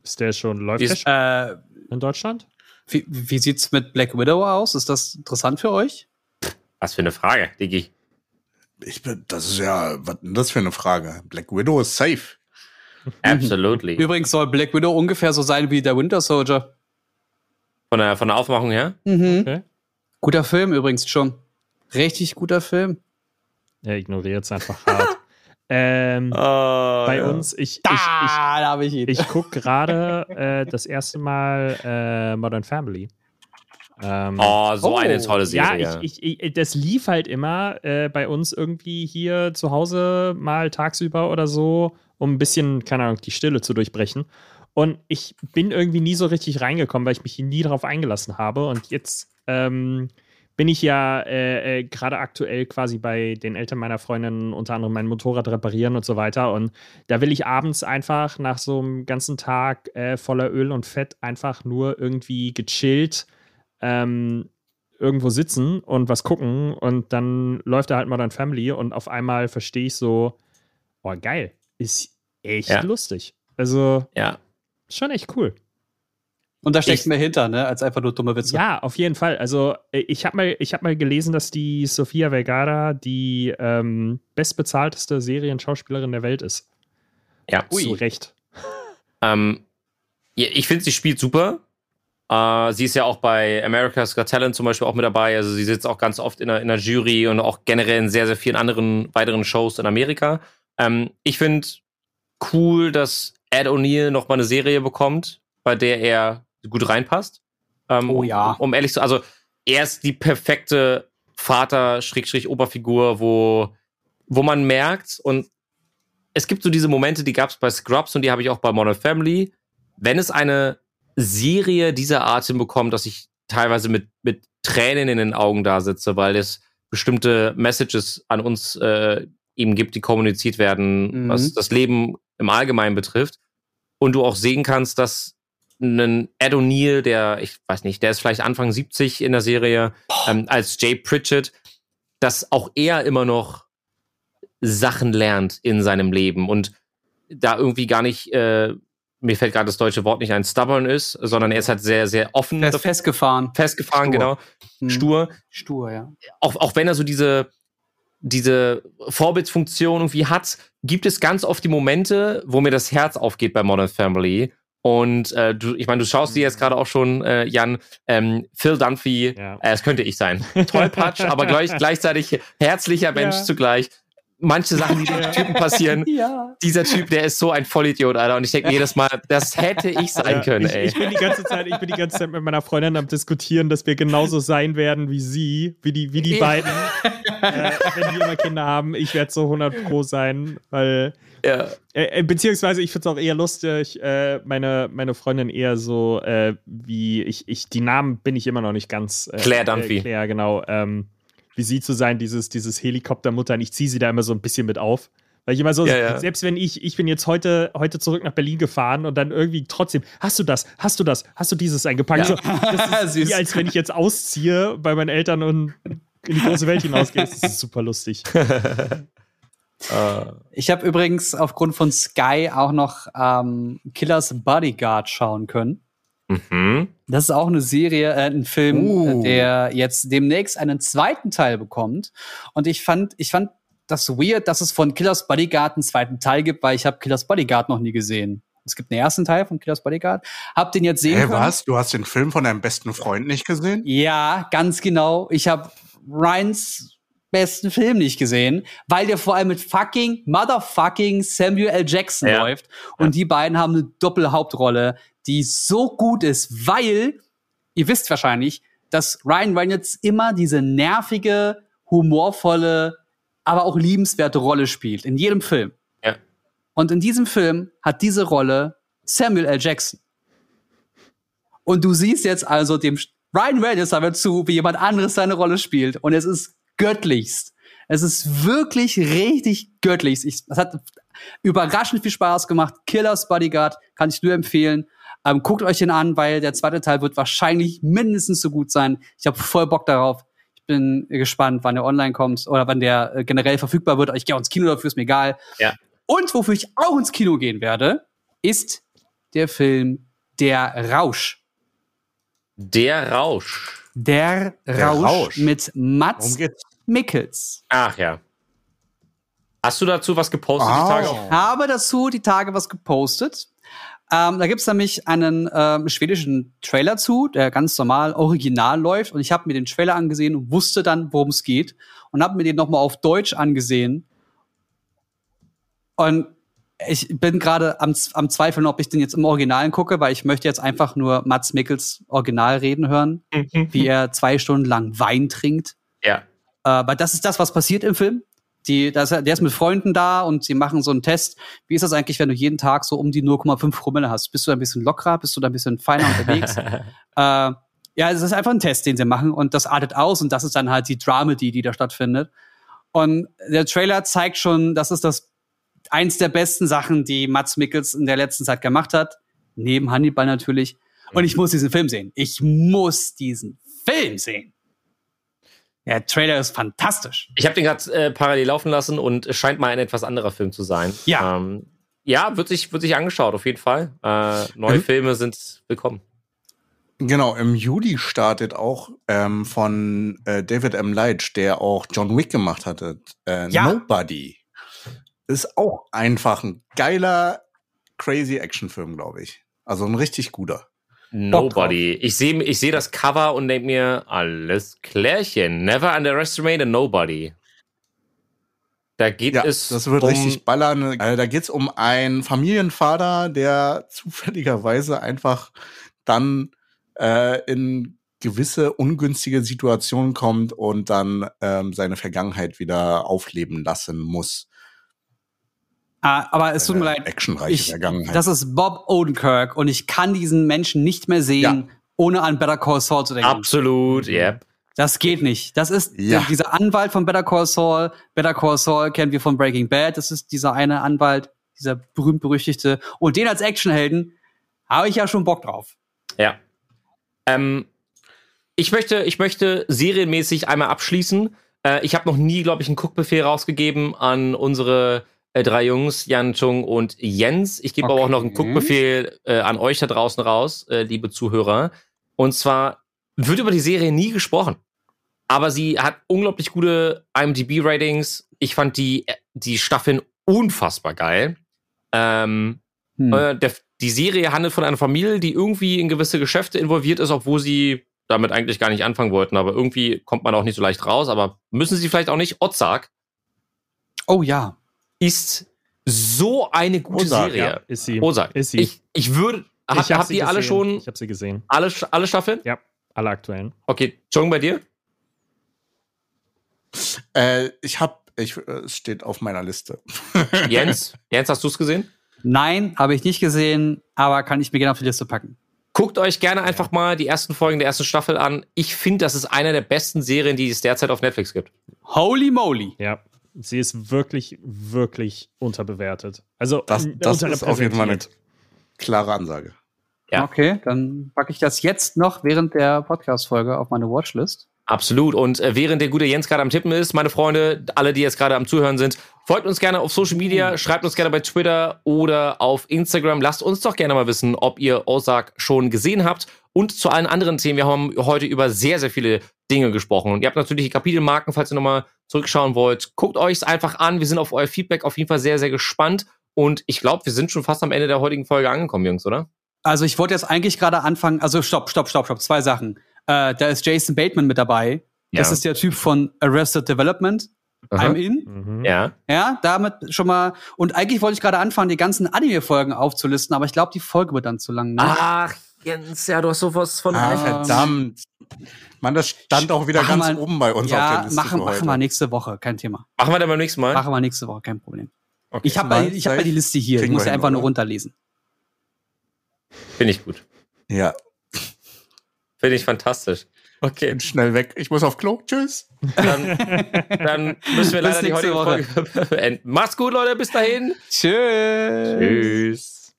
ist der schon, läuft der ist- schon Äh, in Deutschland? wie, wie sieht's mit Black Widow aus? Ist das interessant für euch? Was für eine Frage, Digi. Ich bin, das ist ja, was denn das für eine Frage? Black Widow ist safe. Absolutely. Übrigens soll Black Widow ungefähr so sein wie der Winter Soldier. Von der, von der Aufmachung her? Mhm. Okay. Guter Film übrigens schon. Richtig guter Film. Er ignoriert es einfach hart. ähm, Oh, bei ja. uns, ich, Da, ich, da ich ihn. ich, ich gucke gerade äh, das erste Mal äh, Modern Family. Ähm, Oh, so Oh. eine tolle Ja, Serie. ich, ich, ich, das lief halt immer äh, bei uns irgendwie hier zu Hause mal tagsüber oder so, um ein bisschen, keine Ahnung, die Stille zu durchbrechen. Und ich bin irgendwie nie so richtig reingekommen, weil ich mich nie darauf eingelassen habe. Und jetzt ähm, bin ich ja äh, äh, gerade aktuell quasi bei den Eltern meiner Freundin unter anderem mein Motorrad reparieren und so weiter. Und da will ich abends einfach nach so einem ganzen Tag äh, voller Öl und Fett einfach nur irgendwie gechillt ähm, irgendwo sitzen und was gucken und dann läuft da halt Modern Family und auf einmal verstehe ich so, oh geil, ist echt Ja. lustig. Also ja. Schon echt cool. Und da steckt Ich- mehr hinter, ne? Als einfach nur dumme Witze. Ja, auf jeden Fall. Also äh, ich habe mal, ich hab mal gelesen, dass die Sofia Vergara die ähm, bestbezahlteste Serienschauspielerin der Welt ist. Ja. Zu Recht. Ähm, ich finde, sie spielt super. Äh, sie ist ja auch bei America's Got Talent zum Beispiel auch mit dabei. Also sie sitzt auch ganz oft in der, in der Jury und auch generell in sehr, sehr vielen anderen weiteren Shows in Amerika. Ähm, ich finde cool, dass Ed O'Neill noch mal eine Serie bekommt, bei der er gut reinpasst. Ähm, Oh ja. Um, um ehrlich zu, also er ist die perfekte Vater-Oberfigur, wo, wo man merkt und es gibt so diese Momente, die gab es bei Scrubs und die habe ich auch bei Modern Family. Wenn es eine Serie dieser Art hinbekommt, dass ich teilweise mit, mit Tränen in den Augen da sitze, weil es bestimmte Messages an uns äh, eben gibt, die kommuniziert werden, Mhm. was das Leben im Allgemeinen betrifft. Und du auch sehen kannst, dass ein Ed O'Neill, der, ich weiß nicht, der ist vielleicht Anfang 70 in der Serie, ähm, als Jay Pritchett, dass auch er immer noch Sachen lernt in seinem Leben und da irgendwie gar nicht, äh, mir fällt gerade das deutsche Wort nicht ein, stubborn ist, sondern er ist halt sehr, sehr offen, ist festgefahren. festgefahren, stur. genau, Hm. stur. Stur, ja. Auch, auch wenn er so diese, diese Vorbildsfunktion irgendwie hat, gibt es ganz oft die Momente, wo mir das Herz aufgeht bei Modern Family. Und äh, du, ich meine, du schaust dir jetzt gerade auch schon, äh, Jan, ähm, Phil Dunphy, Ja. äh, es könnte ich sein. Tollpatsch, aber gleich, gleichzeitig herzlicher Mensch Ja. zugleich. Manche Sachen, die dem Typen passieren, Ja. dieser Typ, der ist so ein Vollidiot, Alter. Und ich denke mir jedes Mal, das hätte ich sein können, ich, ey. ich bin die ganze Zeit, ich bin die ganze Zeit mit meiner Freundin am diskutieren, dass wir genauso sein werden wie sie, wie die, wie die beiden. äh, wenn die immer Kinder haben. Ich werde so 100 Pro sein, weil. Ja. Äh, äh beziehungsweise, ich finde es auch eher lustig, äh, meine, meine Freundin eher so, äh, wie ich, ich, die Namen bin ich immer noch nicht ganz. Äh, Claire Dunphy. Claire, genau. Ähm, wie sie zu sein, dieses, dieses Helikoptermutter. Und ich ziehe sie da immer so ein bisschen mit auf. Weil ich immer so, Ja, ja. selbst wenn ich, ich bin jetzt heute, heute zurück nach Berlin gefahren und dann irgendwie trotzdem, hast du das, hast du das, hast du dieses eingepackt? So, das ist wie als wenn ich jetzt ausziehe bei meinen Eltern und in die große Welt hinausgehe. Das ist super lustig. Äh, Ich habe übrigens aufgrund von Sky auch noch ähm, Killers Bodyguard schauen können. mhm. Das ist auch eine Serie, äh, ein Film, Uh. äh, der jetzt demnächst einen zweiten Teil bekommt. Und ich fand, ich fand das weird, dass es von Killers Bodyguard einen zweiten Teil gibt, weil ich habe Killers Bodyguard noch nie gesehen. Es gibt einen ersten Teil von Killers Bodyguard. Hab den jetzt sehen Hä, können. was? Du hast den Film von deinem besten Freund nicht gesehen? Ja, ganz genau. Ich habe Ryans besten Film nicht gesehen, weil der vor allem mit fucking motherfucking Samuel L. Jackson Ja. läuft. Und die beiden haben eine Doppelhauptrolle, die so gut ist, weil, ihr wisst wahrscheinlich, dass Ryan Reynolds immer diese nervige, humorvolle, aber auch liebenswerte Rolle spielt. In jedem Film. Ja. Und in diesem Film hat diese Rolle Samuel L. Jackson. Und du siehst jetzt also dem Ryan Reynolds dabei zu, wie jemand anderes seine Rolle spielt. Und es ist göttlichst. Es ist wirklich richtig göttlichst. Ich, es hat überraschend viel Spaß gemacht. Killers Bodyguard kann ich nur empfehlen. Ähm, guckt euch den an, weil der zweite Teil wird wahrscheinlich mindestens so gut sein. Ich habe voll Bock darauf. Ich bin gespannt, wann der online kommt oder wann der äh, generell verfügbar wird. Ich gehe auch ins Kino dafür, ist mir egal. Ja. Und wofür ich auch ins Kino gehen werde, ist der Film Der Rausch. Der Rausch. Der, Der Rausch, Rausch. mit Mats? Mickels. Ach ja. Hast du dazu was gepostet die Oh. Tage? Habe dazu die Tage was gepostet. Ähm, da gibt's nämlich einen ähm, schwedischen Trailer zu, der ganz normal original läuft. Und ich habe mir den Trailer angesehen und wusste dann, worum es geht. Und habe mir den nochmal auf Deutsch angesehen. Und ich bin gerade am, am Zweifeln, ob ich den jetzt im Originalen gucke, weil ich möchte jetzt einfach nur Mats Mickels Original reden hören, wie er zwei Stunden lang Wein trinkt. Ja. Äh, weil das ist das, was passiert im Film. Die, das, der ist mit Freunden da und sie machen so einen Test. Wie ist das eigentlich, wenn du jeden Tag so um die 0,5 Promille hast? Bist du da ein bisschen lockerer? Bist du da ein bisschen feiner unterwegs? äh, ja, es ist einfach ein Test, den sie machen und das artet aus und das ist dann halt die Dramedy, die da stattfindet. Und der Trailer zeigt schon, das ist das eins der besten Sachen, die Mats Mikkels in der letzten Zeit gemacht hat. Neben Hannibal natürlich. Und ich muss diesen Film sehen. Ich muss diesen Film sehen. Der Trailer ist fantastisch. Ich habe den gerade äh, parallel laufen lassen und es scheint mal ein etwas anderer Film zu sein. Ja. Ähm, ja, wird sich, wird sich angeschaut, auf jeden Fall. Äh, neue Mhm. Filme sind willkommen. Genau, im Juli startet auch ähm, von äh, David M. Leitch, der auch John Wick gemacht hatte, äh, Ja. Nobody. Ist auch einfach ein geiler, crazy Actionfilm, glaube ich. Also ein richtig guter. Nobody. Ich sehe ich seh das Cover und denke mir, alles klärchen. Never underestimate a nobody. Da geht Ja, es das wird um, richtig ballern. Äh, da geht's um einen Familienvater, der zufälligerweise einfach dann äh, in gewisse ungünstige Situationen kommt und dann ähm, seine Vergangenheit wieder aufleben lassen muss. Ah, aber es tut mir leid. Actionreiche Ich, Vergangenheit. das ist Bob Odenkirk und ich kann diesen Menschen nicht mehr sehen, ohne an Better Call Saul zu denken. Absolut, yep. Das geht nicht. Das ist Ja. der, dieser Anwalt von Better Call Saul. Better Call Saul kennen wir von Breaking Bad. Das ist dieser eine Anwalt, dieser berühmt-berüchtigte. Und den als Actionhelden habe ich ja schon Bock drauf. Ja. Ähm, ich möchte, ich möchte serienmäßig einmal abschließen. Äh, ich habe noch nie, glaube ich, einen Guckbefehl rausgegeben an unsere äh, drei Jungs, Jan, Chung und Jens. Ich gebe aber auch noch einen Okay. Guckbefehl äh, an euch da draußen raus, äh, liebe Zuhörer. Und zwar wird über die Serie nie gesprochen. Aber sie hat unglaublich gute IMDb-Ratings. Ich fand die, die Staffeln unfassbar geil. Ähm, Hm. äh, der, die Serie handelt von einer Familie, die irgendwie in gewisse Geschäfte involviert ist, obwohl sie damit eigentlich gar nicht anfangen wollten. Aber irgendwie kommt man auch nicht so leicht raus. Aber müssen sie vielleicht auch nicht. Ozark Oh ja. Ist so eine gute Ozark, Serie. Ja, ist sie. Ozark. Ist sie. Ich, ich würde. Hab, Ich hab habt sie ihr alle gesehen. schon Ich habe sie gesehen. alle, alle Staffeln? Ja, alle aktuellen. Okay, Chung bei dir? Äh, ich hab, ich, äh, es steht auf meiner Liste. Jens, Jens, hast du es gesehen? Nein, habe ich nicht gesehen, aber kann ich mir gerne auf die Liste packen. Guckt euch gerne einfach mal die ersten Folgen der ersten Staffel an. Ich finde, das ist eine der besten Serien, die es derzeit auf Netflix gibt. Holy moly. Ja, sie ist wirklich, wirklich unterbewertet. Also Das, äh, das ist auf jeden Fall eine klare Ansage. Ja. Okay, dann packe ich das jetzt noch während der Podcast-Folge auf meine Watchlist. Absolut. Und äh, während der gute Jens gerade am Tippen ist, meine Freunde, alle, die jetzt gerade am Zuhören sind, folgt uns gerne auf Social Media, schreibt uns gerne bei Twitter oder auf Instagram. Lasst uns doch gerne mal wissen, ob ihr Ozark schon gesehen habt. Und zu allen anderen Themen. Wir haben heute über sehr, sehr viele Dinge gesprochen. Und ihr habt natürlich die Kapitelmarken, falls ihr nochmal zurückschauen wollt. Guckt euch's einfach an. Wir sind auf euer Feedback auf jeden Fall sehr, sehr gespannt. Und ich glaube, wir sind schon fast am Ende der heutigen Folge angekommen, Jungs, oder? Also ich wollte jetzt eigentlich gerade anfangen, also stopp, stopp, stopp, stopp, zwei Sachen. Äh, da ist Jason Bateman mit dabei. Das Ja. ist der Typ von Arrested Development. Aha. I'm in. Mhm. Ja. Ja, damit schon mal. Und eigentlich wollte ich gerade anfangen, die ganzen Anime-Folgen aufzulisten, aber ich glaube, die Folge wird dann zu lang. Ne? Ach, Jens, ja, du hast sowas von Ah, verdammt. Mann, das stand auch wieder machen ganz wir- oben bei uns auf der ja, Liste. machen, machen wir nächste Woche, kein Thema. Machen wir dann beim nächsten Mal. Machen wir nächste Woche, kein Problem. Okay. Ich habe Mal ich hab ja die Liste hier. Ich muss ja einfach nur oder? runterlesen. Finde ich gut. Ja, Finde ich fantastisch. Okay, bin schnell weg. Ich muss auf Klo. Tschüss. dann, dann müssen wir leider die nächste heutige Folge beenden. Macht's gut, Leute. Bis dahin. Tschüss. Tschüss.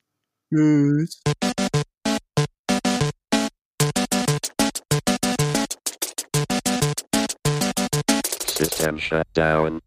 Tschüss. System shut down.